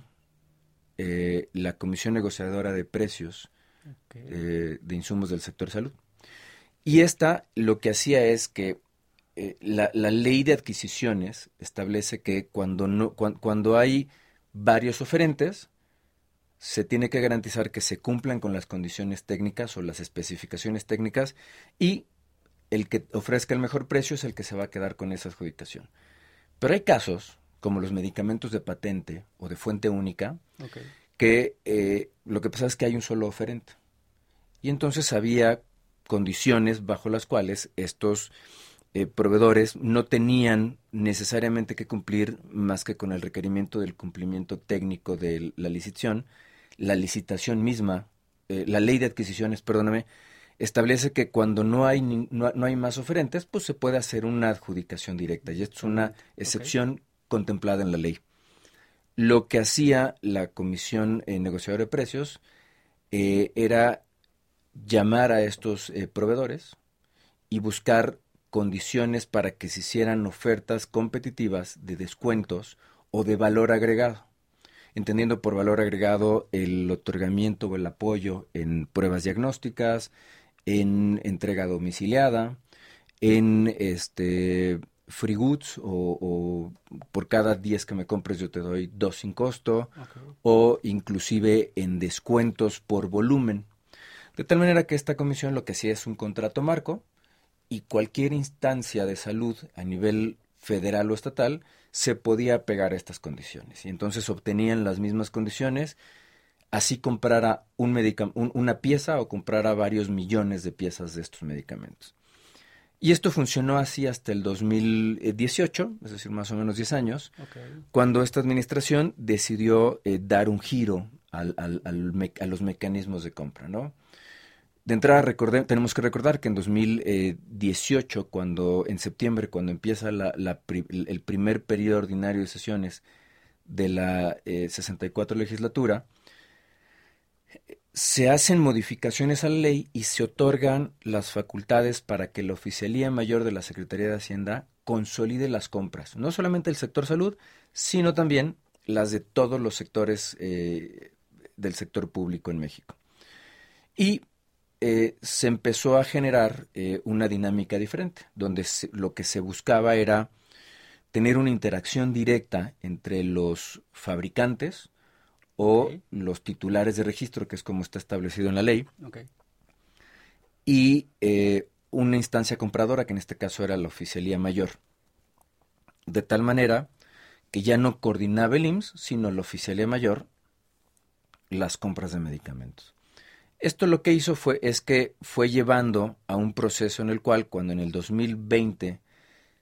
eh, la Comisión Negociadora de Precios eh, de Insumos del Sector Salud. Y esta lo que hacía es que la, la, ley de adquisiciones establece que cuando, no, cuando hay varios oferentes, se tiene que garantizar que se cumplan con las condiciones técnicas o las especificaciones técnicas y el que ofrezca el mejor precio es el que se va a quedar con esa adjudicación. Pero hay casos, como los medicamentos de patente o de fuente única, que eh, lo que pasa es que hay un solo oferente. Y entonces había condiciones bajo las cuales estos eh, proveedores no tenían necesariamente que cumplir más que con el requerimiento del cumplimiento técnico de la licitación, la licitación misma, eh, la ley de adquisiciones, perdóname, establece que cuando no hay, no, hay más oferentes, pues se puede hacer una adjudicación directa. Y esto es una excepción contemplada en la ley. Lo que hacía la Comisión eh, Negociadora de Precios eh, era llamar a estos proveedores y buscar condiciones para que se hicieran ofertas competitivas de descuentos o de valor agregado entendiendo por valor agregado el otorgamiento o el apoyo en pruebas diagnósticas, en entrega domiciliada, en este free goods o, por cada 10 que me compres yo te doy dos sin costo o inclusive en descuentos por volumen. De tal manera que esta comisión lo que hacía es un contrato marco y cualquier instancia de salud a nivel federal o estatal se podía pegar a estas condiciones. Y entonces obtenían las mismas condiciones, así comprara un una pieza o comprara varios millones de piezas de estos medicamentos. Y esto funcionó así hasta el 2018, es decir, más o menos 10 años, cuando esta administración decidió eh, dar un giro al, a los mecanismos de compra, ¿no? De entrada, tenemos que recordar que en 2018, cuando en septiembre, cuando empieza el primer periodo ordinario de sesiones de la 64 eh, legislatura, se hacen modificaciones a la ley y se otorgan las facultades para que la Oficialía Mayor de la Secretaría de Hacienda consolide las compras, no solamente el sector salud, sino también las de todos los sectores eh, del sector público en México. Y eh, se empezó a generar eh, una dinámica diferente, donde lo que se buscaba era tener una interacción directa entre los fabricantes o los titulares de registro, que es como está establecido en la ley, y eh, una instancia compradora, que en este caso era la oficialía mayor. De tal manera que ya no coordinaba el IMSS, sino la oficialía mayor las compras de medicamentos. Esto lo que hizo fue es que fue llevando a un proceso en el cual cuando en el 2020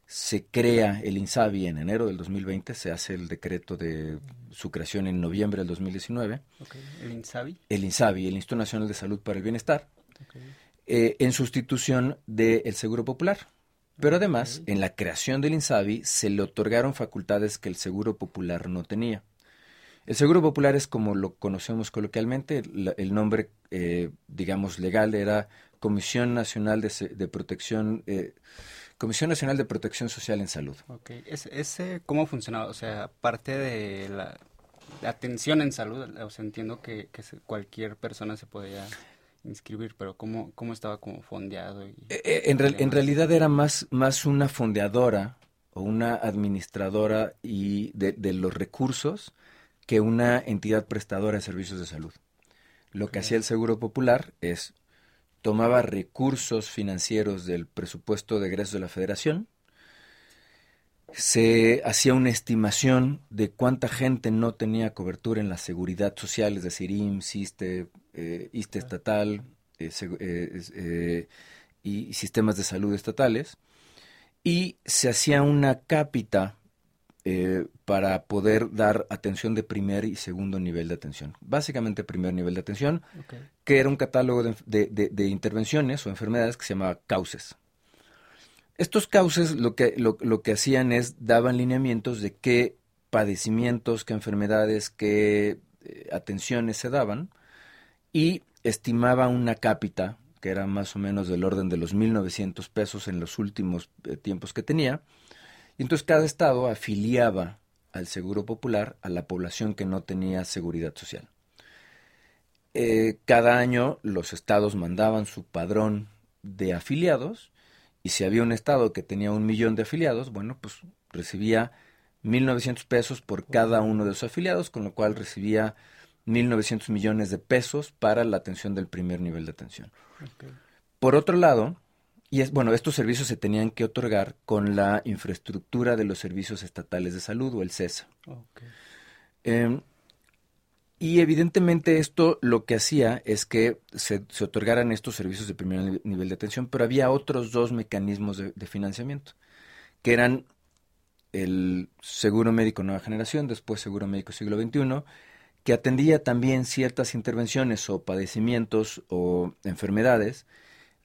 se crea el INSABI en enero del 2020, se hace el decreto de su creación en noviembre del 2019. ¿El INSABI? El INSABI, el Instituto Nacional de Salud para el Bienestar, eh, en sustitución del Seguro Popular. Pero además, en la creación del INSABI se le otorgaron facultades que el Seguro Popular no tenía. El Seguro Popular es como lo conocemos coloquialmente, el, nombre, eh, digamos, legal era Comisión Nacional de, Protección, eh, Comisión Nacional de Protección Social en Salud. Ok, ¿Ese, cómo funcionaba? O sea, parte de la, atención en salud, o sea, entiendo que, cualquier persona se podía inscribir, pero ¿cómo, cómo estaba como fondeado? Y, eh, en, en realidad era más, más una fondeadora o una administradora y de, de los recursos que una entidad prestadora de servicios de salud. Lo que hacía el Seguro Popular es tomaba recursos financieros del presupuesto de egresos de la federación, se hacía una estimación de cuánta gente no tenía cobertura en la seguridad social, es decir, IMSS, ISTE, eh, estatal eh, eh, y sistemas de salud estatales, y se hacía una cápita eh, para poder dar atención de primer y segundo nivel de atención. Básicamente primer nivel de atención, que era un catálogo de, intervenciones o enfermedades que se llamaba cauces. Estos cauces lo que, lo, que hacían es daban lineamientos de qué padecimientos, qué enfermedades, qué eh, atenciones se daban y estimaba una cápita que era más o menos del orden de los 1.900 pesos en los últimos eh, tiempos que tenía. Y entonces cada estado afiliaba al Seguro Popular a la población que no tenía seguridad social. Eh, cada año los estados mandaban su padrón de afiliados y si había un estado que tenía un millón de afiliados, bueno, pues recibía 1.900 pesos por cada uno de sus afiliados, con lo cual recibía 1.900 millones de pesos para la atención del primer nivel de atención. Por otro lado, y es, bueno, estos servicios se tenían que otorgar con la infraestructura de los servicios estatales de salud o el CESA. Em, y evidentemente esto lo que hacía es que se, otorgaran estos servicios de primer nivel de atención, pero había otros dos mecanismos de, de financiamiento, que eran el Seguro Médico Nueva Generación, después Seguro Médico Siglo XXI, que atendía también ciertas intervenciones o padecimientos o enfermedades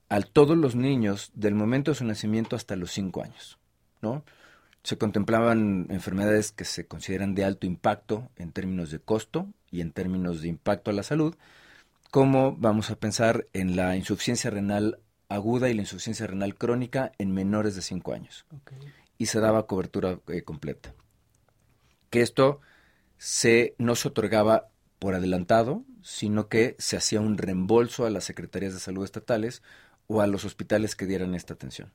a todos los niños del momento de su nacimiento hasta los cinco años, ¿no? Se contemplaban enfermedades que se consideran de alto impacto en términos de costo y en términos de impacto a la salud, como vamos a pensar en la insuficiencia renal aguda y la insuficiencia renal crónica en menores de cinco años. Y se daba cobertura eh, completa. Que esto se, no se otorgaba por adelantado, sino que se hacía un reembolso a las secretarías de salud estatales o a los hospitales que dieran esta atención.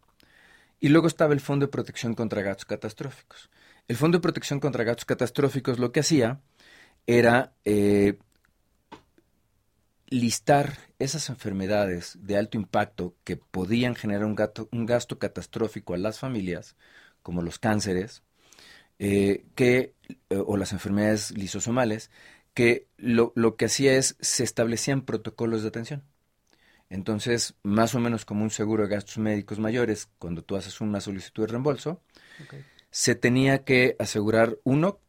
Y luego estaba el Fondo de Protección contra Gastos Catastróficos. El Fondo de Protección contra Gastos Catastróficos lo que hacía era eh, listar esas enfermedades de alto impacto que podían generar un, un gasto catastrófico a las familias, como los cánceres, eh, que, eh, o las enfermedades lisosomales, que lo, lo, que hacía es, se establecían protocolos de atención. Entonces, más o menos como un seguro de gastos médicos mayores, cuando tú haces una solicitud de reembolso, se tenía que asegurar, uno,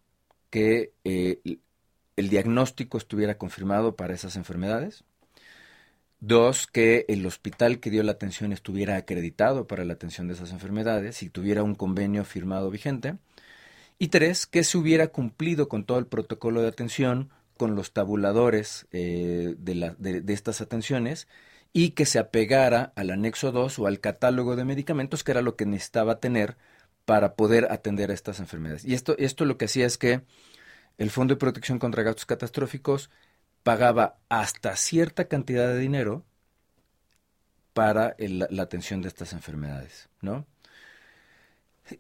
que eh, el diagnóstico estuviera confirmado para esas enfermedades. Dos, que el hospital que dio la atención estuviera acreditado para la atención de esas enfermedades y tuviera un convenio firmado vigente. Y tres, que se hubiera cumplido con todo el protocolo de atención, con los tabuladores eh, de, estas atenciones y que se apegara al anexo 2 o al catálogo de medicamentos, que era lo que necesitaba tener para poder atender a estas enfermedades. Y esto, esto lo que hacía es que el Fondo de Protección contra Gastos Catastróficos pagaba hasta cierta cantidad de dinero para la atención de estas enfermedades, ¿no?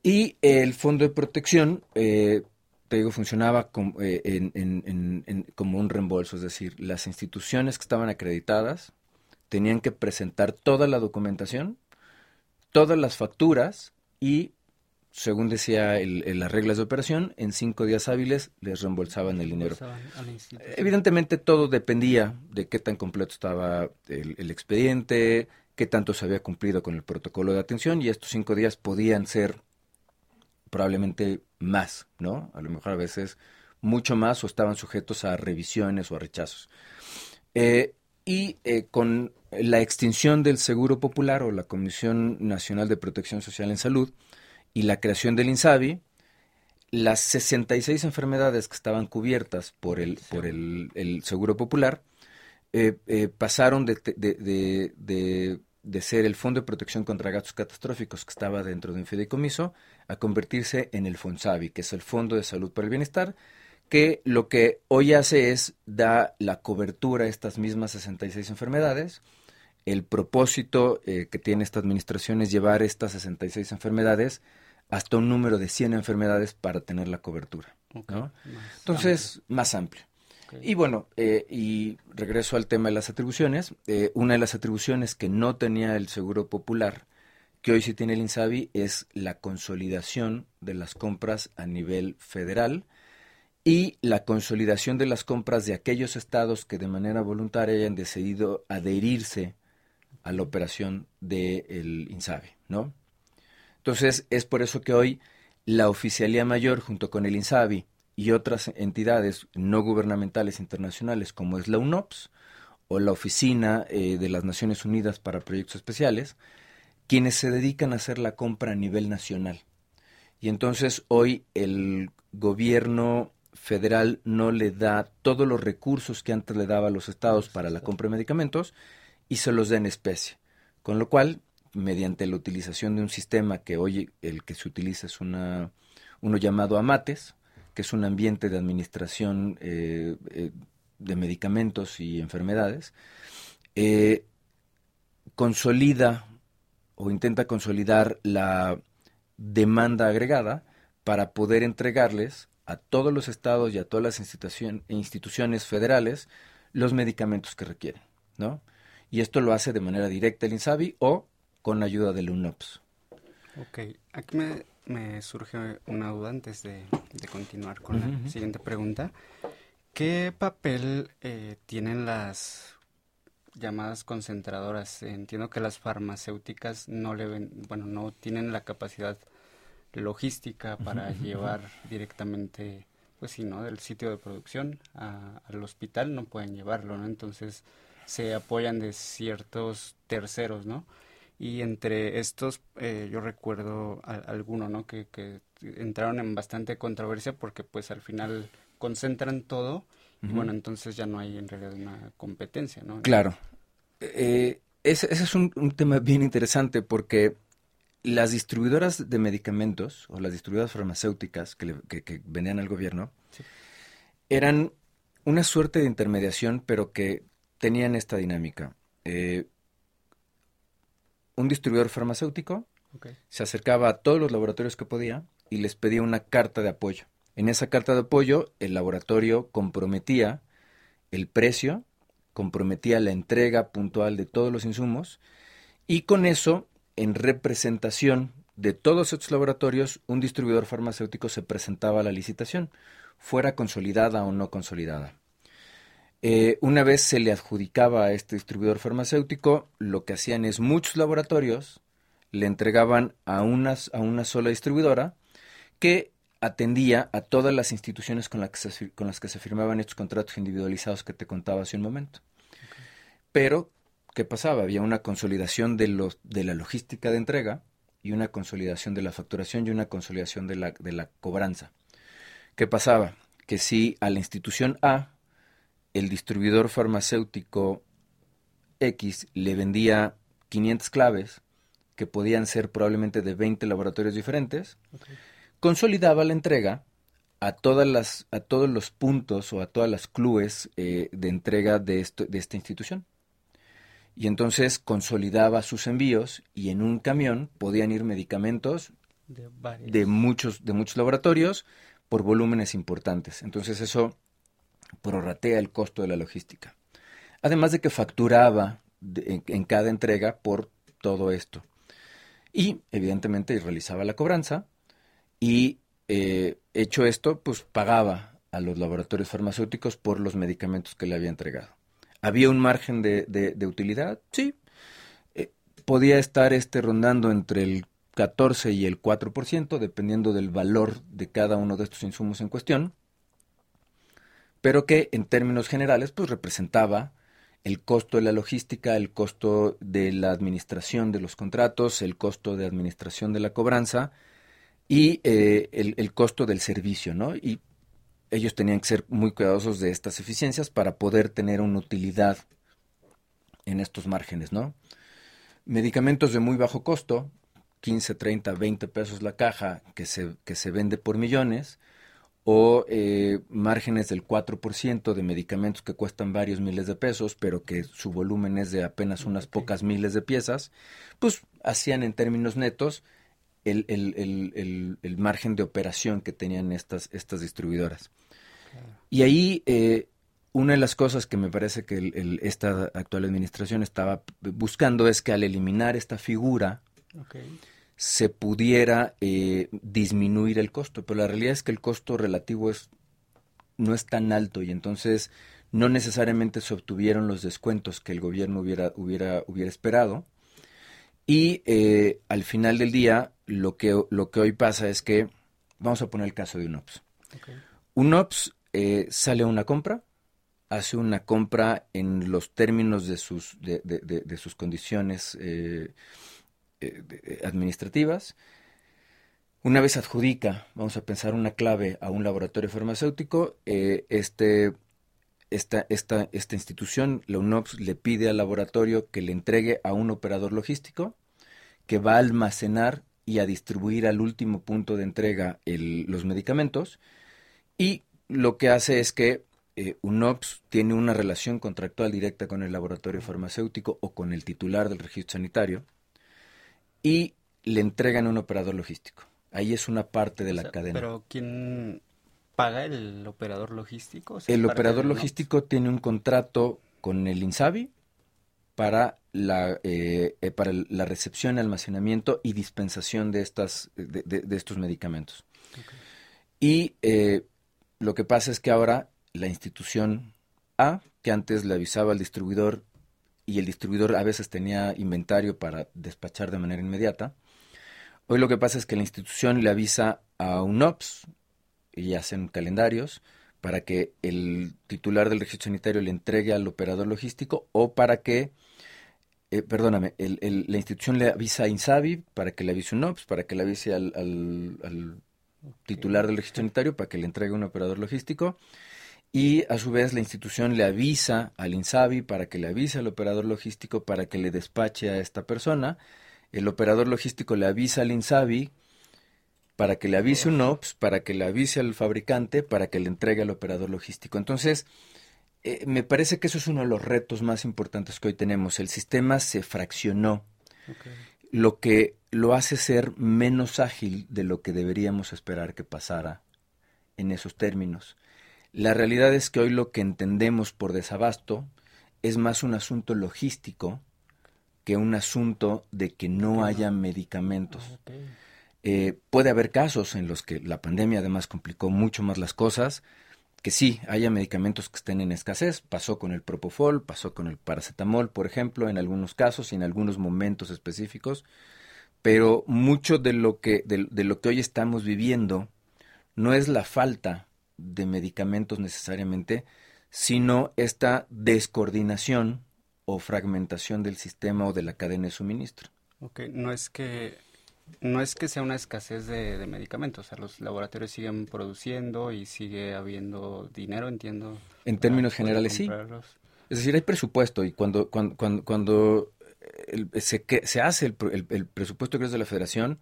Y el fondo de protección, eh, te digo, funcionaba como, eh, como un reembolso, es decir, las instituciones que estaban acreditadas tenían que presentar toda la documentación, todas las facturas y, según decía las reglas de operación, en cinco días hábiles les reembolsaban el dinero. Evidentemente todo dependía de qué tan completo estaba el expediente, qué tanto se había cumplido con el protocolo de atención y estos cinco días podían ser probablemente más, ¿no? A lo mejor a veces mucho más o estaban sujetos a revisiones o a rechazos. Eh, y eh, con la extinción del Seguro Popular o la Comisión Nacional de Protección Social en Salud y la creación del INSABI, las 66 enfermedades que estaban cubiertas por el, por el, Seguro Popular eh, pasaron de, de, de ser el Fondo de Protección contra Gastos Catastróficos que estaba dentro de un fideicomiso a convertirse en el FONSAVI, que es el Fondo de Salud para el Bienestar, que lo que hoy hace es da la cobertura a estas mismas 66 enfermedades. El propósito eh, que tiene esta administración es llevar estas 66 enfermedades hasta un número de 100 enfermedades para tener la cobertura. Entonces, más amplio. Y bueno, eh, y regreso al tema de las atribuciones. Eh, una de las atribuciones que no tenía el Seguro Popular, que hoy sí tiene el INSABI, es la consolidación de las compras a nivel federal y la consolidación de las compras de aquellos estados que de manera voluntaria hayan decidido adherirse a la operación del INSABI, ¿no? Entonces, es por eso que hoy la Oficialía Mayor, junto con el INSABI, y otras entidades no gubernamentales internacionales como es la UNOPS o la Oficina eh, de las Naciones Unidas para Proyectos Especiales, quienes se dedican a hacer la compra a nivel nacional. Y entonces hoy el gobierno federal no le da todos los recursos que antes le daba a los estados para la compra de medicamentos y se los da en especie. Con lo cual, mediante la utilización de un sistema que hoy el que se utiliza es uno llamado AMATES, que es un ambiente de administración eh, eh, de medicamentos y enfermedades, eh, consolida o intenta consolidar la demanda agregada para poder entregarles a todos los estados y a todas las instituciones federales los medicamentos que requieren, ¿no? Y esto lo hace de manera directa el INSABI o con ayuda del UNOPS. Ok, aquí me, surge una duda antes de, continuar con la siguiente pregunta. ¿Qué papel eh, tienen las llamadas concentradoras? Entiendo que las farmacéuticas no le ven, bueno, no tienen la capacidad logística para llevar directamente, pues sí, ¿no? Del sitio de producción al hospital no pueden llevarlo, ¿no? Entonces se apoyan de ciertos terceros, ¿no? Y entre estos, eh, yo recuerdo a, alguno, ¿no? Que, que, entraron en bastante controversia porque pues al final concentran todo y bueno, entonces ya no hay en realidad una competencia, ¿no? Claro. Eh, ese, es un, tema bien interesante porque las distribuidoras de medicamentos o las distribuidoras farmacéuticas que, que, vendían al gobierno eran una suerte de intermediación, pero que tenían esta dinámica. Eh, un distribuidor farmacéutico se acercaba a todos los laboratorios que podía y les pedía una carta de apoyo. En esa carta de apoyo, el laboratorio comprometía el precio, comprometía la entrega puntual de todos los insumos y con eso en representación de todos estos laboratorios, un distribuidor farmacéutico se presentaba a la licitación, fuera consolidada o no consolidada. Eh, una vez se le adjudicaba a este distribuidor farmacéutico, lo que hacían es muchos laboratorios le entregaban a, a una sola distribuidora que atendía a todas las instituciones con, que con las que se firmaban estos contratos individualizados que te contaba hace un momento. Pero ¿qué pasaba? Había una consolidación de la logística de entrega y una consolidación de la facturación y una consolidación de la, de la cobranza. ¿Qué pasaba? Que si a la institución A el distribuidor farmacéutico X le vendía 500 claves, que podían ser probablemente de 20 laboratorios diferentes, consolidaba la entrega a, todas las, a todos los puntos o a todas las clues eh, de entrega de, esto, de esta institución. Y entonces consolidaba sus envíos y en un camión podían ir medicamentos de, muchos, de muchos laboratorios por volúmenes importantes. Entonces eso prorratea el costo de la logística. Además de que facturaba en, cada entrega por todo esto. Y evidentemente realizaba la cobranza y eh, hecho esto, pues pagaba a los laboratorios farmacéuticos por los medicamentos que le había entregado. ¿Había un margen de, de, utilidad? Sí. Eh, podía estar este rondando entre el 14 y el 4%, dependiendo del valor de cada uno de estos insumos en cuestión, pero que en términos generales pues representaba el costo de la logística, el costo de la administración de los contratos, el costo de administración de la cobranza y eh, el, el, costo del servicio, ¿no? Y ellos tenían que ser muy cuidadosos de estas eficiencias para poder tener una utilidad en estos márgenes, ¿no? Medicamentos de muy bajo costo, 15, 30, 20 pesos la caja, que se, que se vende por millones, o eh, márgenes del 4% de medicamentos que cuestan varios miles de pesos, pero que su volumen es de apenas unas pocas miles de piezas, pues hacían en términos netos el, el, el margen de operación que tenían estas, estas distribuidoras. Y ahí eh, una de las cosas que me parece que esta actual administración estaba buscando es que al eliminar esta figura se pudiera eh, disminuir el costo, pero la realidad es que el costo relativo es no es tan alto y entonces no necesariamente se obtuvieron los descuentos que el gobierno hubiera, hubiera, hubiera esperado. Y eh, al final del día, lo que, lo que hoy pasa es que, vamos a poner el caso de UNOPS. UNOPS eh, sale a una compra, hace una compra en los términos de sus, de, sus condiciones eh, administrativas. Una vez adjudica, vamos a pensar una clave a un laboratorio farmacéutico, este, esta, esta, esta institución, la UNOPS, le pide al laboratorio que le entregue a un operador logístico que va a almacenar y a distribuir al último punto de entrega los medicamentos. Y lo que hace es que eh, UNOPS tiene una relación contractual directa con el laboratorio farmacéutico o con el titular del registro sanitario y le entregan a un operador logístico. Ahí es una parte de la cadena. Pero ¿quién paga el operador logístico? el operador logístico tiene un contrato con el INSABI para la, eh, eh, para la recepción, almacenamiento y dispensación de, estas, de, estos medicamentos. Y eh, lo que pasa es que ahora la institución A, que antes le avisaba al distribuidor y el distribuidor a veces tenía inventario para despachar de manera inmediata, hoy lo que pasa es que la institución le avisa a un OPS y hacen calendarios para que el titular del registro sanitario le entregue al operador logístico o para que eh, perdóname, la institución le avisa a Insabi para que le avise un OPS, para que le avise al, titular del registro sanitario para que le entregue un operador logístico. Y a su vez la institución le avisa al INSABI para que le avise al operador logístico para que le despache a esta persona. El operador logístico le avisa al INSABI para que le avise un OPS, para que le avise al fabricante, para que le entregue al operador logístico. Entonces, eh, me parece que eso es uno de los retos más importantes que hoy tenemos. El sistema se fraccionó, lo que lo hace ser menos ágil de lo que deberíamos esperar que pasara en esos términos. La realidad es que hoy lo que entendemos por desabasto es más un asunto logístico que un asunto de que no haya medicamentos. Eh, puede haber casos en los que la pandemia además complicó mucho más las cosas, que sí haya medicamentos que estén en escasez. Pasó con el propofol, pasó con el paracetamol, por ejemplo, en algunos casos y en algunos momentos específicos. Pero mucho de lo que, de, lo que hoy estamos viviendo no es la falta de medicamentos necesariamente, sino esta descoordinación o fragmentación del sistema o de la cadena de suministro. Ok, no es que no es que sea una escasez de, medicamentos, o sea, los laboratorios siguen produciendo y sigue habiendo dinero, entiendo. En términos generales, sí. Es decir, hay presupuesto y cuando, cuando, cuando, se, se, hace el, el, presupuesto que es de la federación,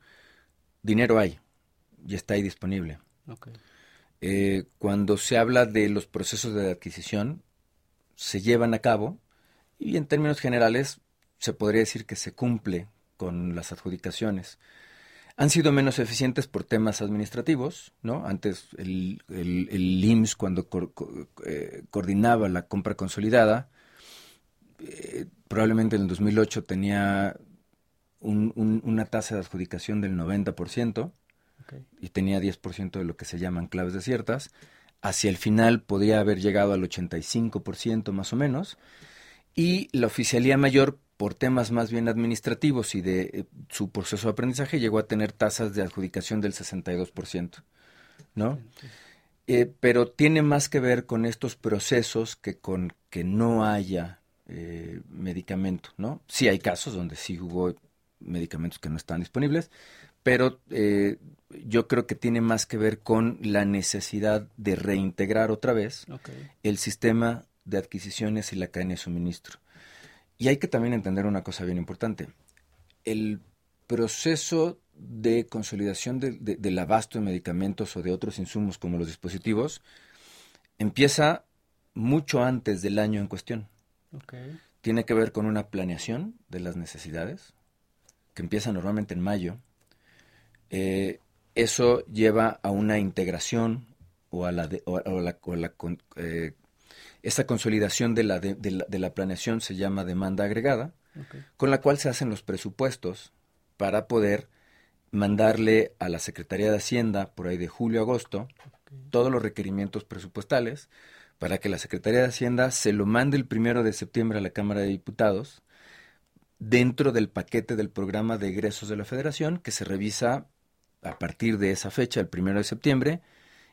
dinero hay y está ahí disponible. Eh, cuando se habla de los procesos de adquisición, se llevan a cabo y en términos generales se podría decir que se cumple con las adjudicaciones. Han sido menos eficientes por temas administrativos, ¿no? Antes el, el, cuando eh, coordinaba la compra consolidada, eh, probablemente en el 2008 tenía una tasa de adjudicación del 90% y tenía 10% de lo que se llaman claves desiertas. Hacia el final podía haber llegado al 85% más o menos. Y la oficialía mayor por temas más bien administrativos y de eh, su proceso de aprendizaje, llegó a tener tasas de adjudicación del 62%, ¿no? Eh, pero tiene más que ver con estos procesos que con que no haya eh, medicamento, ¿no? Sí hay casos donde sí hubo medicamentos que no están disponibles, pero yo creo que tiene más que ver con la necesidad de reintegrar otra vez el sistema de adquisiciones y la cadena de suministro. Y hay que también entender una cosa bien importante. El proceso de consolidación del abasto de medicamentos o de otros insumos como los dispositivos empieza mucho antes del año en cuestión. Tiene que ver con una planeación de las necesidades, que empieza normalmente en mayo. Eh, eso lleva a una integración o a la, de, la, eh, esta consolidación de la, de, la, planeación se llama demanda agregada, con la cual se hacen los presupuestos para poder mandarle a la Secretaría de Hacienda por ahí de julio a agosto todos los requerimientos presupuestales para que la Secretaría de Hacienda se lo mande el primero de septiembre a la Cámara de Diputados dentro del paquete del programa de egresos de la Federación que se revisa a partir de esa fecha, el primero de septiembre,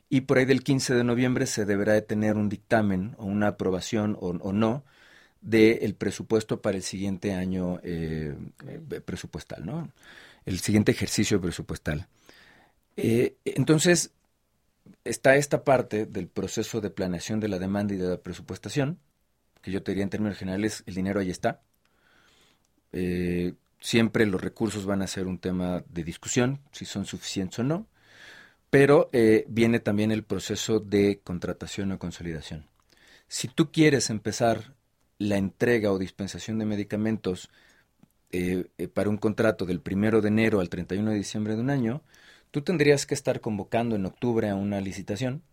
y por ahí del 15 de noviembre se deberá de tener un dictamen o una aprobación o, no del presupuesto para el siguiente año eh, eh, presupuestal, ¿no? El siguiente ejercicio presupuestal. Eh, entonces, está esta parte del proceso de planeación de la demanda y de la presupuestación, que yo te diría en términos generales, el dinero ahí está. Siempre los recursos van a ser un tema de discusión, si son suficientes o no, pero eh, viene también el proceso de contratación o consolidación. Si tú quieres empezar la entrega o dispensación de medicamentos eh, para un contrato del primero de enero al 31 de diciembre de un año, tú tendrías que estar convocando en octubre a una licitación,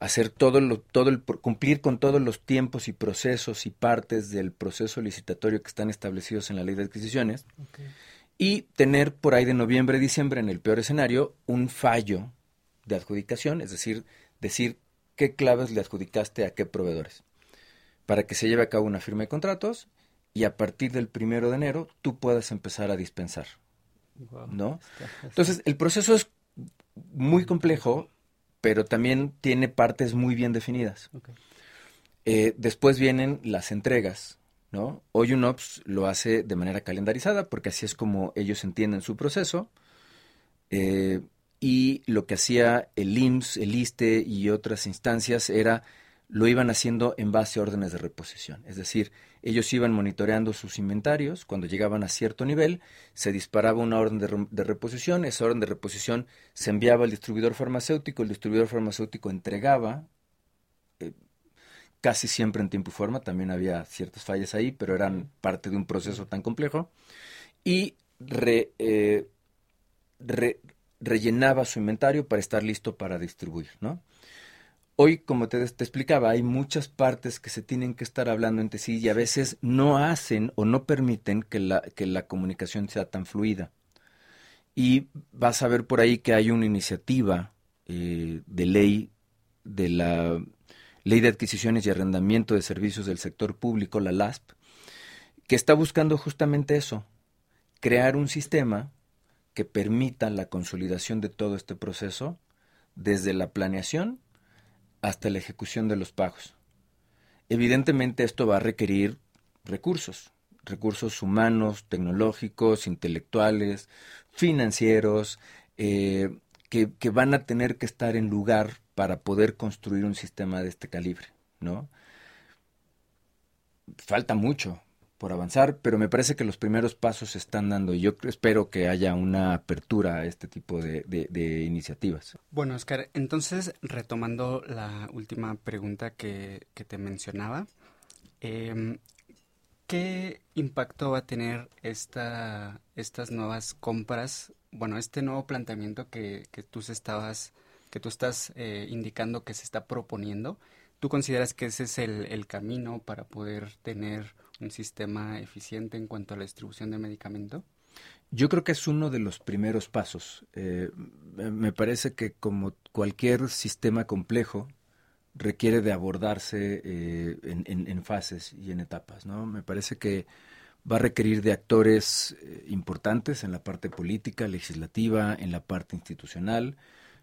hacer todo lo, todo el, cumplir con todos los tiempos y procesos y partes del proceso licitatorio que están establecidos en la ley de adquisiciones y tener por ahí de noviembre, diciembre, en el peor escenario, un fallo de adjudicación, es decir, decir qué claves le adjudicaste a qué proveedores, para que se lleve a cabo una firma de contratos y a partir del primero de enero tú puedas empezar a dispensar. ¿No? Entonces, el proceso es muy complejo, pero también tiene partes muy bien definidas. Eh, después vienen las entregas, ¿no? Hoy UNOPS lo hace de manera calendarizada, porque así es como ellos entienden su proceso. Eh, y lo que hacía el IMSS, el ISTE y otras instancias era lo iban haciendo en base a órdenes de reposición. Es decir, ellos iban monitoreando sus inventarios, cuando llegaban a cierto nivel, se disparaba una orden de, reposición, esa orden de reposición se enviaba al distribuidor farmacéutico, el distribuidor farmacéutico entregaba, eh, casi siempre en tiempo y forma, también había ciertas fallas ahí, pero eran parte de un proceso tan complejo, y eh, rellenaba su inventario para estar listo para distribuir, ¿no? Hoy, como te, explicaba, hay muchas partes que se tienen que estar hablando entre sí y a veces no hacen o no permiten que la, que la comunicación sea tan fluida. Y vas a ver por ahí que hay una iniciativa eh, de ley de la Ley de Adquisiciones y Arrendamiento de Servicios del Sector Público, la LASP, que está buscando justamente eso, crear un sistema que permita la consolidación de todo este proceso desde la planeación hasta la ejecución de los pagos. Evidentemente esto va a requerir recursos, recursos humanos, tecnológicos, intelectuales, financieros, eh, que, que, van a tener que estar en lugar para poder construir un sistema de este calibre, ¿no? Falta mucho, por avanzar, pero me parece que los primeros pasos se están dando y yo espero que haya una apertura a este tipo de, iniciativas. Bueno, Oscar, entonces retomando la última pregunta que, te mencionaba, em, ¿qué impacto va a tener esta, estas nuevas compras? Bueno, este nuevo planteamiento que, que tú estabas, que tú estás eh, indicando que se está proponiendo, ¿tú consideras que ese es el camino para poder tener un sistema eficiente en cuanto a la distribución de medicamento? Yo creo que es uno de los primeros pasos. Eh, me parece que como cualquier sistema complejo, requiere de abordarse eh, en, fases y en etapas. ¿no? Me parece que va a requerir de actores eh, importantes en la parte política, legislativa, en la parte institucional,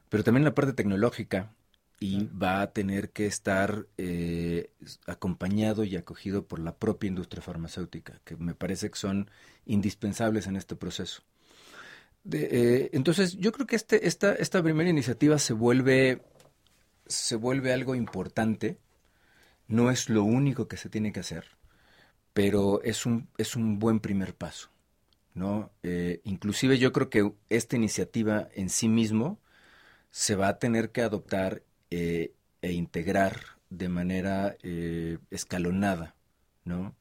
pero también en la parte tecnológica y va a tener que estar eh, acompañado y acogido por la propia industria farmacéutica, que me parece que son indispensables en este proceso. Eh, entonces, yo creo que este, esta, esta primera iniciativa se vuelve, se vuelve algo importante, no es lo único que se tiene que hacer, pero es un, es un buen primer paso. ¿no? Eh, inclusive yo creo que esta iniciativa en sí mismo se va a tener que adoptar eh, e integrar de manera eh, escalonada, ¿no?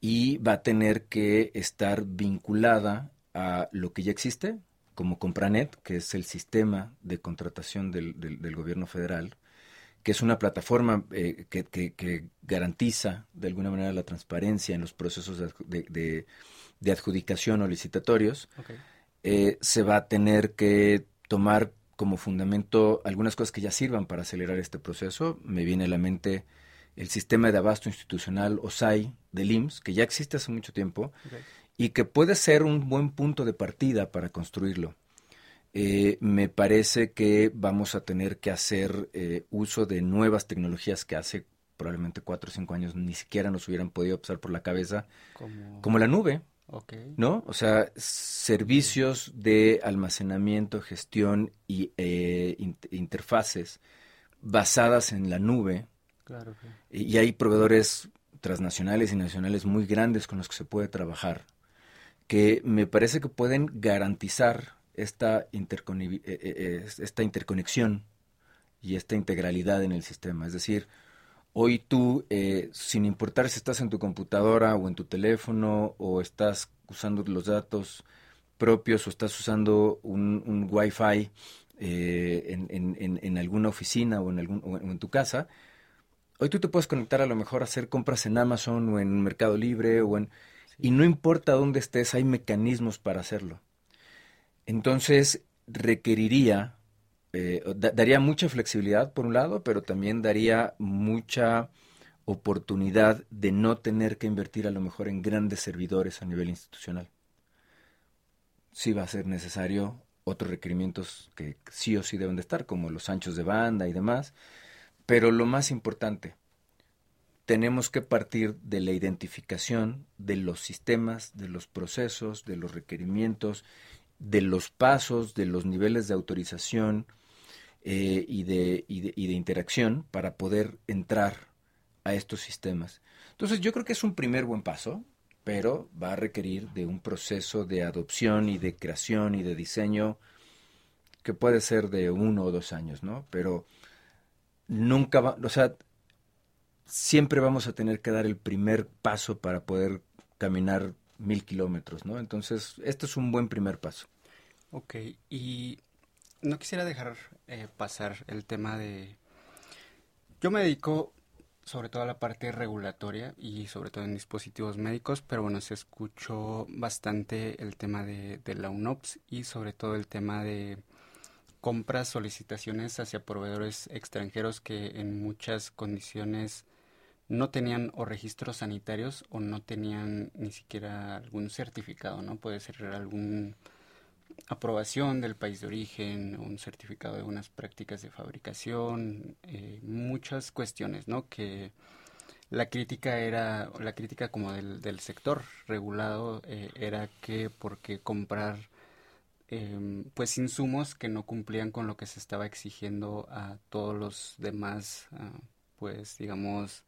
Y va a tener que estar vinculada a lo que ya existe, como Compranet, que es el sistema de contratación del, gobierno federal, que es una plataforma eh, que, garantiza de alguna manera la transparencia en los procesos de, adjudicación o licitatorios, se va a tener que tomar como fundamento algunas cosas que ya sirvan para acelerar este proceso. Me viene a la mente el sistema de abasto institucional OSAI del IMSS, que ya existe hace mucho tiempo y que puede ser un buen punto de partida para construirlo. Eh, me parece que vamos a tener que hacer eh, uso de nuevas tecnologías que hace probablemente cuatro o cinco años ni siquiera nos hubieran podido pasar por la cabeza, como, la nube. ¿No? O sea, servicios de almacenamiento, gestión y eh, interfaces basadas en la nube. Claro. Y hay proveedores transnacionales y nacionales muy grandes con los que se puede trabajar, que me parece que pueden garantizar esta, eh, eh, esta interconexión y esta integralidad en el sistema. Es decir, Hoy tú, eh, sin importar si estás en tu computadora o en tu teléfono o estás usando los datos propios o estás usando un, un Wi-Fi eh, en, alguna oficina o en, algún, o en tu casa, hoy tú te puedes conectar a lo mejor a hacer compras en Amazon o en Mercado Libre o en... Y no importa dónde estés, hay mecanismos para hacerlo. Entonces, requeriría eh, daría mucha flexibilidad por un lado, pero también daría mucha oportunidad de no tener que invertir a lo mejor en grandes servidores a nivel institucional. Sí va a ser necesario otros requerimientos que sí o sí deben de estar, como los anchos de banda y demás, pero lo más importante, tenemos que partir de la identificación de los sistemas, de los procesos, de los requerimientos, de los pasos, de los niveles de autorización, eh, y, de, y, de, y de interacción para poder entrar a estos sistemas. Entonces yo creo que es un primer buen paso, pero va a requerir de un proceso de adopción y de creación y de diseño que puede ser de uno o dos años, ¿no? Pero nunca va, o sea, siempre vamos a tener que dar el primer paso para poder caminar mil kilómetros, ¿no? Entonces, esto es un buen primer paso. Ok, y no quisiera dejar eh, pasar el tema de... Yo me dedico sobre todo a la parte regulatoria y sobre todo en dispositivos médicos, pero bueno, se escuchó bastante el tema de, de la UNOPS y sobre todo el tema de compras, solicitaciones hacia proveedores extranjeros que en muchas condiciones no tenían o registros sanitarios o no tenían ni siquiera algún certificado, ¿no? Puede ser algún aprobación del país de origen, un certificado de unas prácticas de fabricación, eh, muchas cuestiones, ¿no? Que la crítica era, la crítica como del, del sector regulado eh, era que porque comprar em, pues insumos que no cumplían con lo que se estaba exigiendo a todos los demás, ah, pues digamos,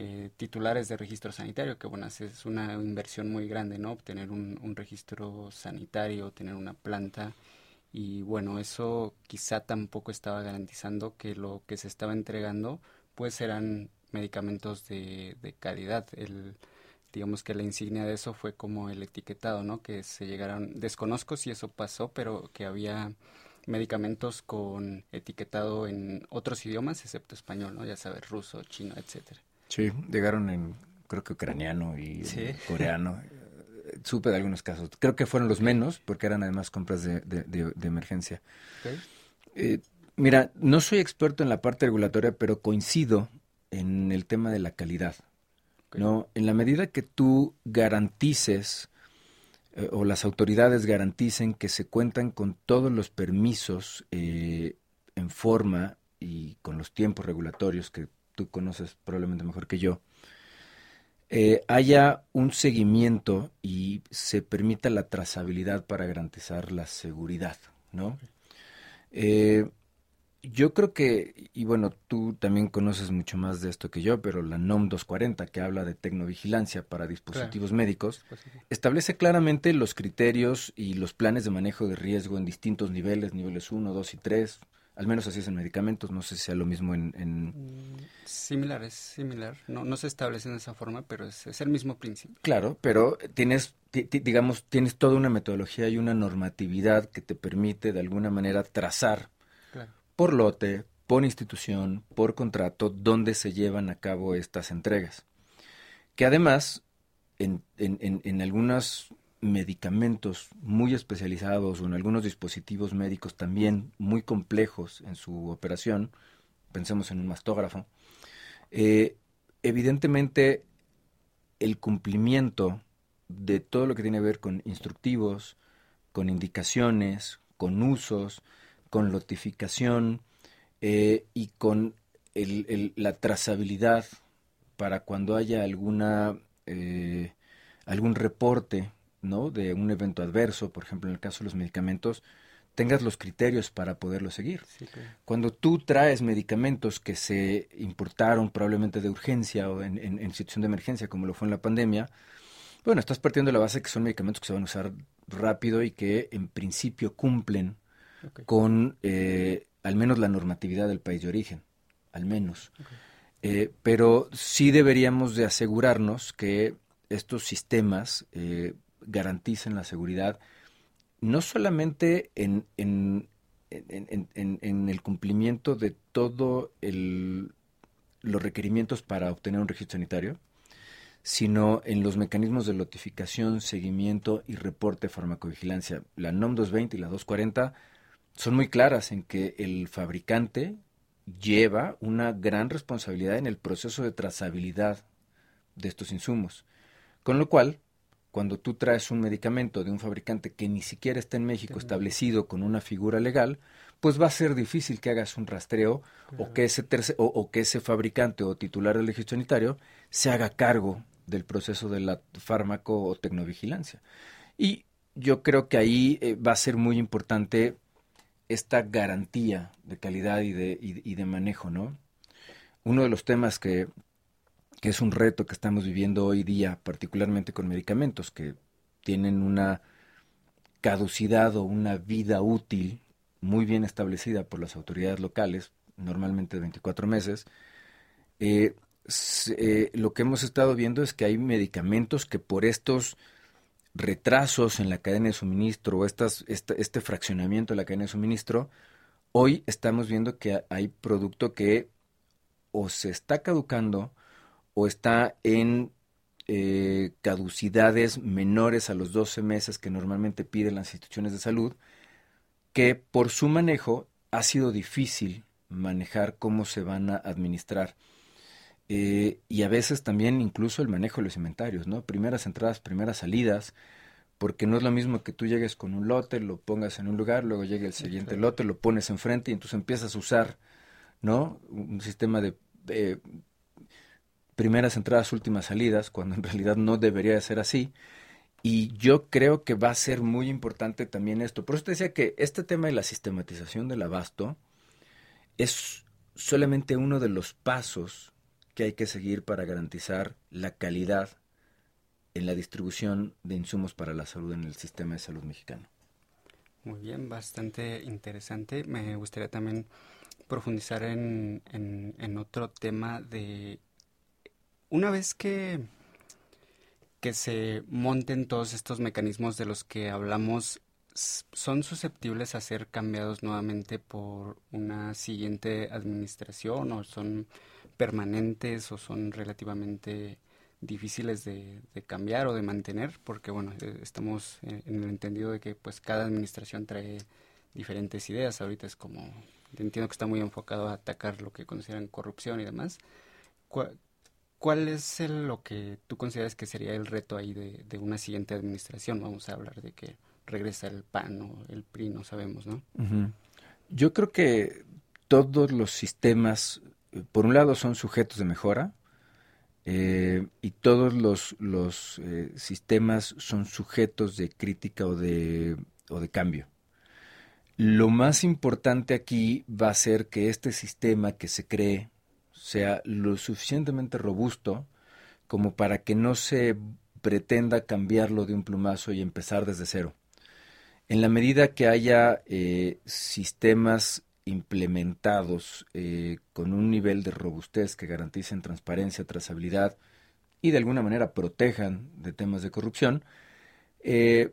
eh, titulares de registro sanitario, que bueno, es una inversión muy grande, ¿no? Obtener un, registro sanitario, tener una planta y bueno, eso quizá tampoco estaba garantizando que lo que se estaba entregando pues eran medicamentos de, de calidad. El, digamos que la insignia de eso fue como el etiquetado, ¿no? Que se llegaron, desconozco si eso pasó, pero que había medicamentos con etiquetado en otros idiomas excepto español, ¿no? Ya sabes, ruso, chino, etcétera. Sí, llegaron en, creo que ucraniano y coreano. *laughs* Supe de algunos casos. Creo que fueron los menos, porque eran además compras de, de, emergencia. Eh, mira, no soy experto en la parte regulatoria, pero coincido en el tema de la calidad. ¿no? En la medida que tú garantices eh, o las autoridades garanticen que se cuentan con todos los permisos eh, en forma y con los tiempos regulatorios que tú conoces probablemente mejor que yo, eh, haya un seguimiento y se permita la trazabilidad para garantizar la seguridad, ¿no? Eh, yo creo que, y bueno, tú también conoces mucho más de esto que yo, pero la NOM 240, que habla de tecnovigilancia para dispositivos médicos, establece claramente los criterios y los planes de manejo de riesgo en distintos niveles, niveles 1, 2 y 3, al menos así es en medicamentos, no sé si sea lo mismo en... Mm, similar, es similar. No, no se establece de esa forma, pero es, el mismo principio. Claro, pero tienes, digamos, tienes toda una metodología y una normatividad que te permite de alguna manera trazar por lote, por institución, por contrato, dónde se llevan a cabo estas entregas. Que además, en, en, en, en algunas medicamentos muy especializados o en algunos dispositivos médicos también muy complejos en su operación, pensemos en un mastógrafo, eh, evidentemente el cumplimiento de todo lo que tiene que ver con instructivos, con indicaciones, con usos, con notificación eh, y con la trazabilidad para cuando haya alguna eh, algún reporte, ¿no? De un evento adverso, por ejemplo, en el caso de los medicamentos, tengas los criterios para poderlo seguir. Cuando tú traes medicamentos que se importaron probablemente de urgencia o en, en, situación de emergencia, como lo fue en la pandemia, bueno, estás partiendo de la base que son medicamentos que se van a usar rápido y que en principio cumplen con eh, al menos la normatividad del país de origen, al menos. Eh, pero sí deberíamos de asegurarnos que estos sistemas eh, garanticen la seguridad no solamente en, en, el cumplimiento de todos los requerimientos para obtener un registro sanitario, sino en los mecanismos de notificación, seguimiento y reporte de farmacovigilancia. La NOM 220 y la 240 son muy claras en que el fabricante lleva una gran responsabilidad en el proceso de trazabilidad de estos insumos. Con lo cual, cuando tú traes un medicamento de un fabricante que ni siquiera está en México establecido con una figura legal, pues va a ser difícil que hagas un rastreo o, que ese o, que ese fabricante o titular del registro sanitario se haga cargo del proceso de la fármaco o tecnovigilancia. Y yo creo que ahí eh, va a ser muy importante esta garantía de calidad y de, y de manejo, ¿no? Uno de los temas que que es un reto que estamos viviendo hoy día, particularmente con medicamentos que tienen una caducidad o una vida útil muy bien establecida por las autoridades locales, normalmente de 24 meses, eh, eh, lo que hemos estado viendo es que hay medicamentos que por estos retrasos en la cadena de suministro o este, este fraccionamiento de la cadena de suministro, hoy estamos viendo que hay producto que o se está caducando o está en eh, caducidades menores a los 12 meses que normalmente piden las instituciones de salud, que por su manejo ha sido difícil manejar cómo se van a administrar. Eh, y a veces también incluso el manejo de los inventarios, ¿no? Primeras entradas, primeras salidas, porque no es lo mismo que tú llegues con un lote, lo pongas en un lugar, luego llegue el siguiente lote, lo pones enfrente y entonces empiezas a usar, ¿no? Un sistema de primeras entradas, últimas salidas, cuando en realidad no debería de ser así. Y yo creo que va a ser muy importante también esto. Por eso te decía que este tema de la sistematización del abasto es solamente uno de los pasos que hay que seguir para garantizar la calidad en la distribución de insumos para la salud en el sistema de salud mexicano. Muy bien, bastante interesante. Me gustaría también profundizar en, en otro tema de una vez que, que se monten todos estos mecanismos de los que hablamos, son susceptibles a ser cambiados nuevamente por una siguiente administración o son permanentes o son relativamente difíciles de, cambiar o de mantener porque bueno eh, estamos en el entendido de que pues cada administración trae diferentes ideas. Ahorita es como entiendo que está muy enfocado a atacar lo que consideran corrupción y demás ¿Cuál es lo que tú consideras que sería el reto ahí de, una siguiente administración? Vamos a hablar de que regresa el PAN o el PRI, no sabemos, ¿no? Yo creo que todos los sistemas, por un lado, son sujetos de mejora eh, y todos los, los eh, sistemas son sujetos de crítica o de, o de cambio. Lo más importante aquí va a ser que este sistema que se cree sea lo suficientemente robusto como para que no se pretenda cambiarlo de un plumazo y empezar desde cero. En la medida que haya eh, sistemas implementados eh, con un nivel de robustez que garanticen transparencia, trazabilidad y de alguna manera protejan de temas de corrupción, eh,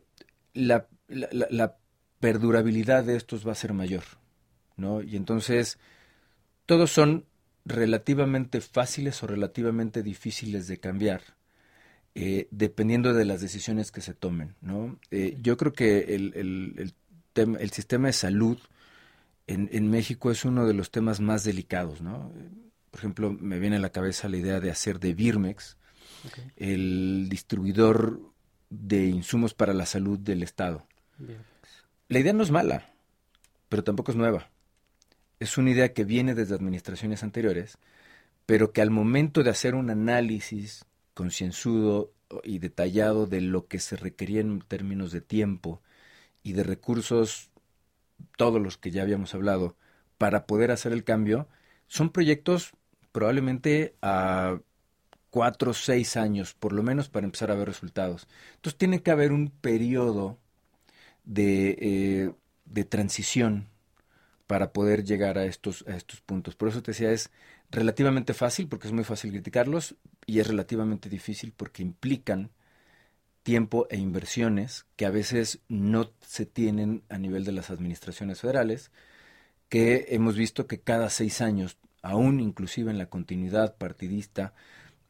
la, la, perdurabilidad de estos va a ser mayor. ¿no? Y entonces, todos son relativamente fáciles o relativamente difíciles de cambiar, eh, dependiendo de las decisiones que se tomen. ¿no? Eh, yo creo que el, el, el, sistema de salud en, en, México es uno de los temas más delicados. ¿no? Por ejemplo, me viene a la cabeza la idea de hacer de Birmex el distribuidor de insumos para la salud del Estado. La idea no es mala, pero tampoco es nueva es una idea que viene desde administraciones anteriores, pero que al momento de hacer un análisis concienzudo y detallado de lo que se requería en términos de tiempo y de recursos, todos los que ya habíamos hablado, para poder hacer el cambio, son proyectos probablemente a cuatro o seis años, por lo menos para empezar a ver resultados. Entonces tiene que haber un periodo de, eh, de transición para poder llegar a estos, a estos puntos. Por eso te decía, es relativamente fácil porque es muy fácil criticarlos y es relativamente difícil porque implican tiempo e inversiones que a veces no se tienen a nivel de las administraciones federales, que hemos visto que cada seis años, aún inclusive en la continuidad partidista,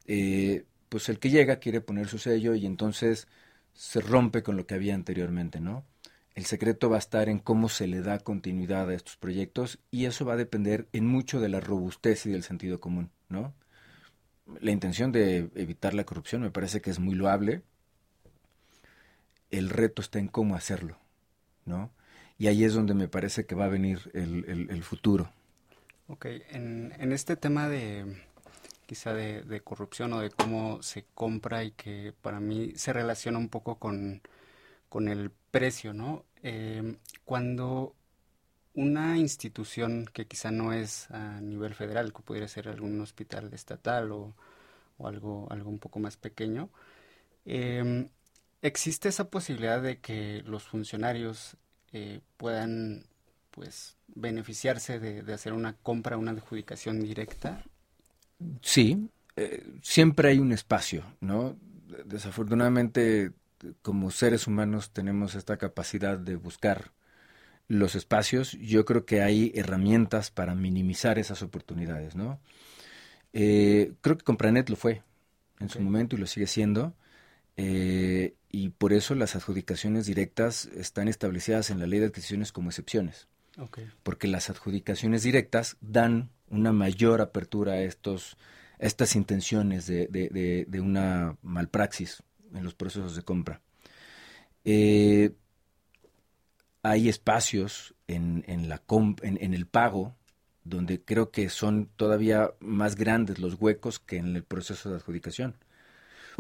eh, pues el que llega quiere poner su sello y entonces se rompe con lo que había anteriormente, ¿no? El secreto va a estar en cómo se le da continuidad a estos proyectos y eso va a depender en mucho de la robustez y del sentido común, ¿no? La intención de evitar la corrupción me parece que es muy loable. El reto está en cómo hacerlo, ¿no? Y ahí es donde me parece que va a venir el, futuro. Ok, en, este tema de quizá de corrupción o de cómo se compra y que para mí se relaciona un poco con con el precio, ¿no? Em, cuando una institución que quizá no es a nivel federal, que pudiera ser algún hospital estatal o, algo, algo un poco más pequeño, em, existe esa posibilidad de que los funcionarios eh, puedan pues beneficiarse de, hacer una compra, una adjudicación directa? Sí, eh, siempre hay un espacio, ¿no? Desafortunadamente como seres humanos tenemos esta capacidad de buscar los espacios, yo creo que hay herramientas para minimizar esas oportunidades, ¿no? Eh, creo que Compranet lo fue en su momento y lo sigue siendo, eh, y por eso las adjudicaciones directas están establecidas en la ley de adquisiciones como excepciones, porque las adjudicaciones directas dan una mayor apertura a estos estas intenciones de, de, de una malpraxis en los procesos de compra. Eh, hay espacios en, en la en, el pago donde creo que son todavía más grandes los huecos que en el proceso de adjudicación.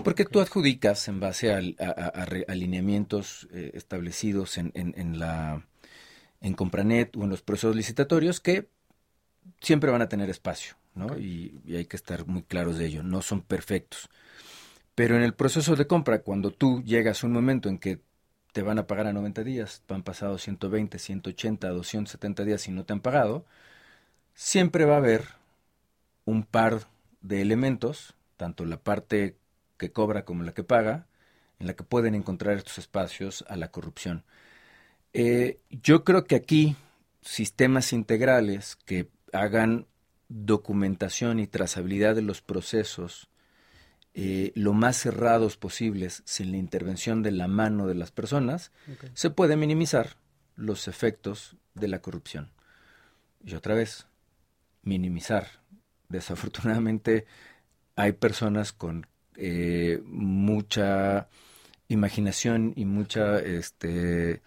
Porque tú adjudicas en base a, alineamientos eh, establecidos en, en, la en Compranet o en los procesos licitatorios que siempre van a tener espacio, ¿no? Y, y, hay que estar muy claros de ello. No son perfectos. Pero en el proceso de compra, cuando tú llegas a un momento en que te van a pagar a 90 días, han pasado 120, 180, 270 días y no te han pagado, siempre va a haber un par de elementos, tanto la parte que cobra como la que paga, en la que pueden encontrar estos espacios a la corrupción. Eh, yo creo que aquí sistemas integrales que hagan documentación y trazabilidad de los procesos eh, lo más cerrados posibles, sin la intervención de la mano de las personas, se puede minimizar los efectos de la corrupción. Y otra vez, minimizar. Desafortunadamente hay personas con eh, mucha imaginación y mucha, este,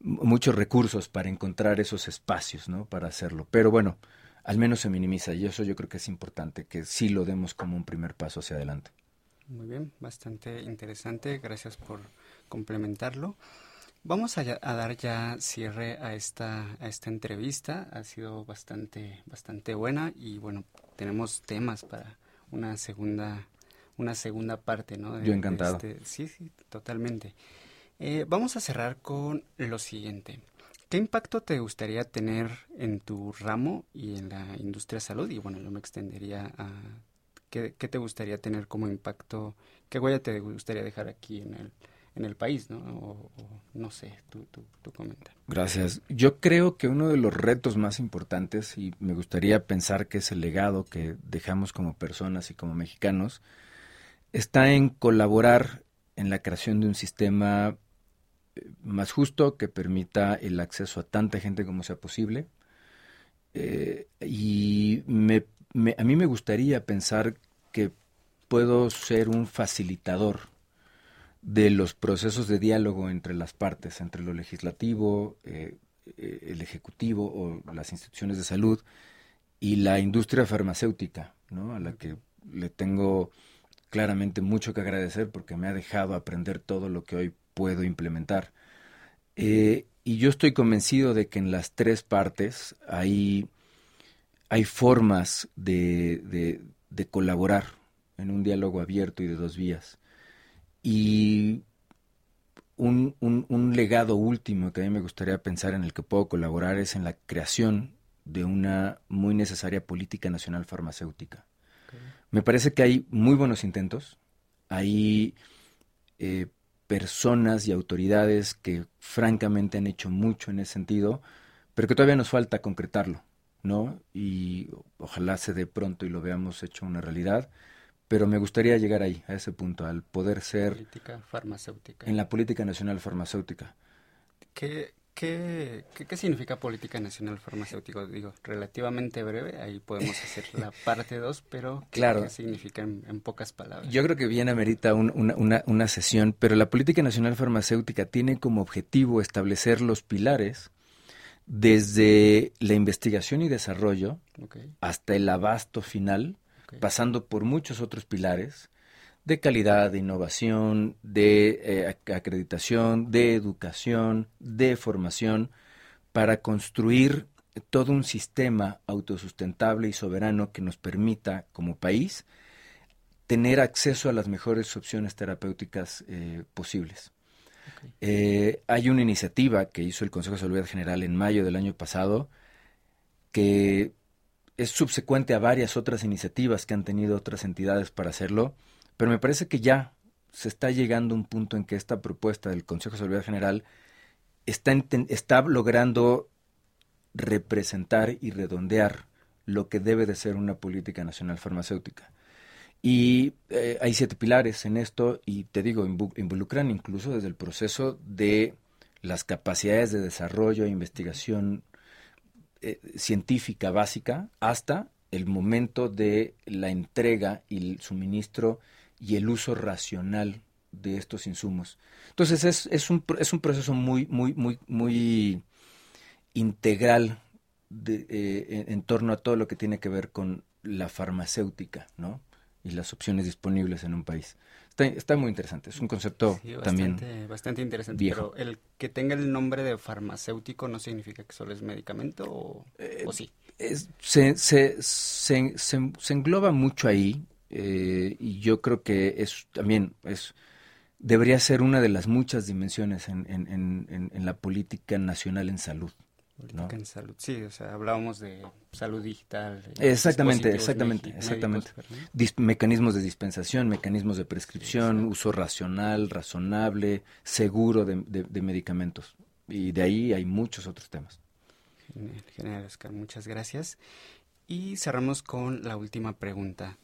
muchos recursos para encontrar esos espacios, ¿no? Para hacerlo. Pero bueno, al menos se minimiza y eso yo creo que es importante, que sí lo demos como un primer paso hacia adelante. Muy bien, bastante interesante. Gracias por complementarlo. Vamos a, dar ya cierre a esta, a esta entrevista. Ha sido bastante, bastante buena y bueno, tenemos temas para una segunda, una segunda parte, ¿no? Yo encantado. Este, sí, sí, totalmente. Eh, vamos a cerrar con lo siguiente. ¿Qué impacto te gustaría tener en tu ramo y en la industria salud? Y bueno, yo me extendería a ¿Qué, te gustaría tener como impacto? ¿Qué huella te gustaría dejar aquí en el, en el país? ¿no? O, no sé, tú, tú, tú comenta. Gracias. Yo creo que uno de los retos más importantes, y me gustaría pensar que es el legado que dejamos como personas y como mexicanos, está en colaborar en la creación de un sistema eh, más justo que permita el acceso a tanta gente como sea posible. Eh, y me a mí me gustaría pensar que puedo ser un facilitador de los procesos de diálogo entre las partes, entre lo legislativo, eh, eh, el ejecutivo o las instituciones de salud y la industria farmacéutica, ¿no? a la que le tengo claramente mucho que agradecer porque me ha dejado aprender todo lo que hoy puedo implementar. Eh, y yo estoy convencido de que en las tres partes hay, hay formas de, de, colaborar en un diálogo abierto y de dos vías. Y un, un, legado último que a mí me gustaría pensar en el que puedo colaborar es en la creación de una muy necesaria política nacional farmacéutica. Me parece que hay muy buenos intentos, hay eh, personas y autoridades que francamente han hecho mucho en ese sentido, pero que todavía nos falta concretarlo, ¿no? Y ojalá se dé pronto y lo veamos hecho una realidad, pero me gustaría llegar ahí, a ese punto, al poder ser... Política farmacéutica. En la política nacional farmacéutica. ¿Qué, ¿Qué, qué, significa política nacional farmacéutica? Digo, relativamente breve, ahí podemos hacer *laughs* la parte 2, pero ¿qué, claro. significa en, pocas palabras? Yo creo que bien amerita una, una, una, sesión, pero la política nacional farmacéutica tiene como objetivo establecer los pilares desde la investigación y desarrollo hasta el abasto final, pasando por muchos otros pilares de calidad, de innovación, de eh, acreditación, de educación, de formación, para construir todo un sistema autosustentable y soberano que nos permita, como país, tener acceso a las mejores opciones terapéuticas eh, posibles. Eh, hay una iniciativa que hizo el Consejo de Salud General en mayo del año pasado que es subsecuente a varias otras iniciativas que han tenido otras entidades para hacerlo, pero me parece que ya se está llegando a un punto en que esta propuesta del Consejo de Seguridad General está, está logrando representar y redondear lo que debe de ser una política nacional farmacéutica. Y eh, hay siete pilares en esto y te digo, involucran incluso desde el proceso de las capacidades de desarrollo e investigación eh, científica básica hasta el momento de la entrega y el suministro y el uso racional de estos insumos. Entonces es, es, un, es un proceso muy, muy, muy, muy integral eh, en, torno a todo lo que tiene que ver con la farmacéutica, ¿no? Y las opciones disponibles en un país. Está, está muy interesante, es un concepto también bastante interesante. Pero el que tenga el nombre de farmacéutico no significa que solo es medicamento o, eh, sí. se, se, se, se, engloba mucho ahí eh, y yo creo que es también es debería ser una de las muchas dimensiones en, en, en, la política nacional en salud. Política en salud, sí, o sea, hablábamos de salud digital. Exactamente, exactamente, exactamente. mecanismos de dispensación, mecanismos de prescripción, uso racional, razonable, seguro de, de, medicamentos. Y de ahí hay muchos otros temas. Genial, genial, Oscar, muchas gracias. Y cerramos con la última pregunta.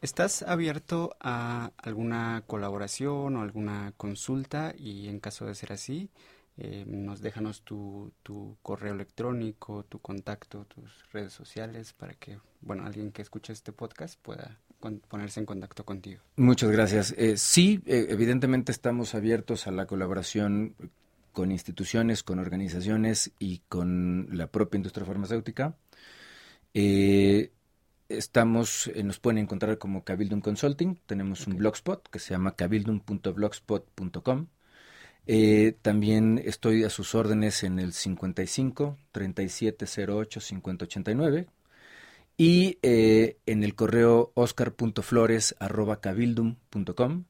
¿Estás abierto a alguna colaboración o alguna consulta? Y en caso de ser así, eh, nos déjanos tu, tu, correo electrónico, tu contacto, tus redes sociales para que, bueno, alguien que escuche este podcast pueda ponerse en contacto contigo. Muchas gracias. Eh, sí, eh, evidentemente estamos abiertos a la colaboración con instituciones, con organizaciones y con la propia industria farmacéutica. Eh, Estamos, eh, nos pueden encontrar como Cabildum Consulting. Tenemos un blogspot que se llama cabildum.blogspot.com. Eh, también estoy a sus órdenes en el 55 3708 5089 y eh, en el correo oscar.flores.cabildum.com.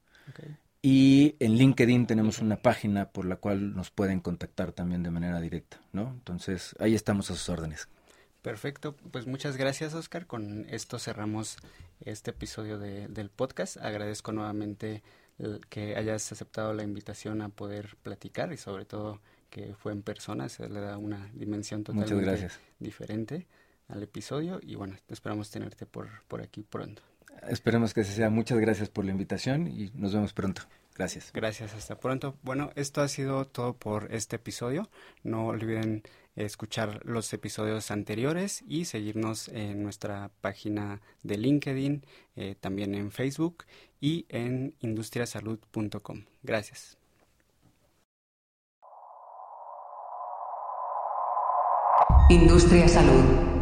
Y en LinkedIn tenemos una página por la cual nos pueden contactar también de manera directa, ¿no? Entonces, ahí estamos a sus órdenes. Perfecto, pues muchas gracias Oscar. Con esto cerramos este episodio de, del podcast. Agradezco nuevamente que hayas aceptado la invitación a poder platicar y sobre todo que fue en persona, se le da una dimensión totalmente diferente al episodio y bueno, esperamos tenerte por, por aquí pronto. Esperemos que sea. Muchas gracias por la invitación y nos vemos pronto. Gracias. Gracias, hasta pronto. Bueno, esto ha sido todo por este episodio. No olviden escuchar los episodios anteriores y seguirnos en nuestra página de LinkedIn, eh, también en Facebook y en industriasalud.com. Gracias. Industria Salud.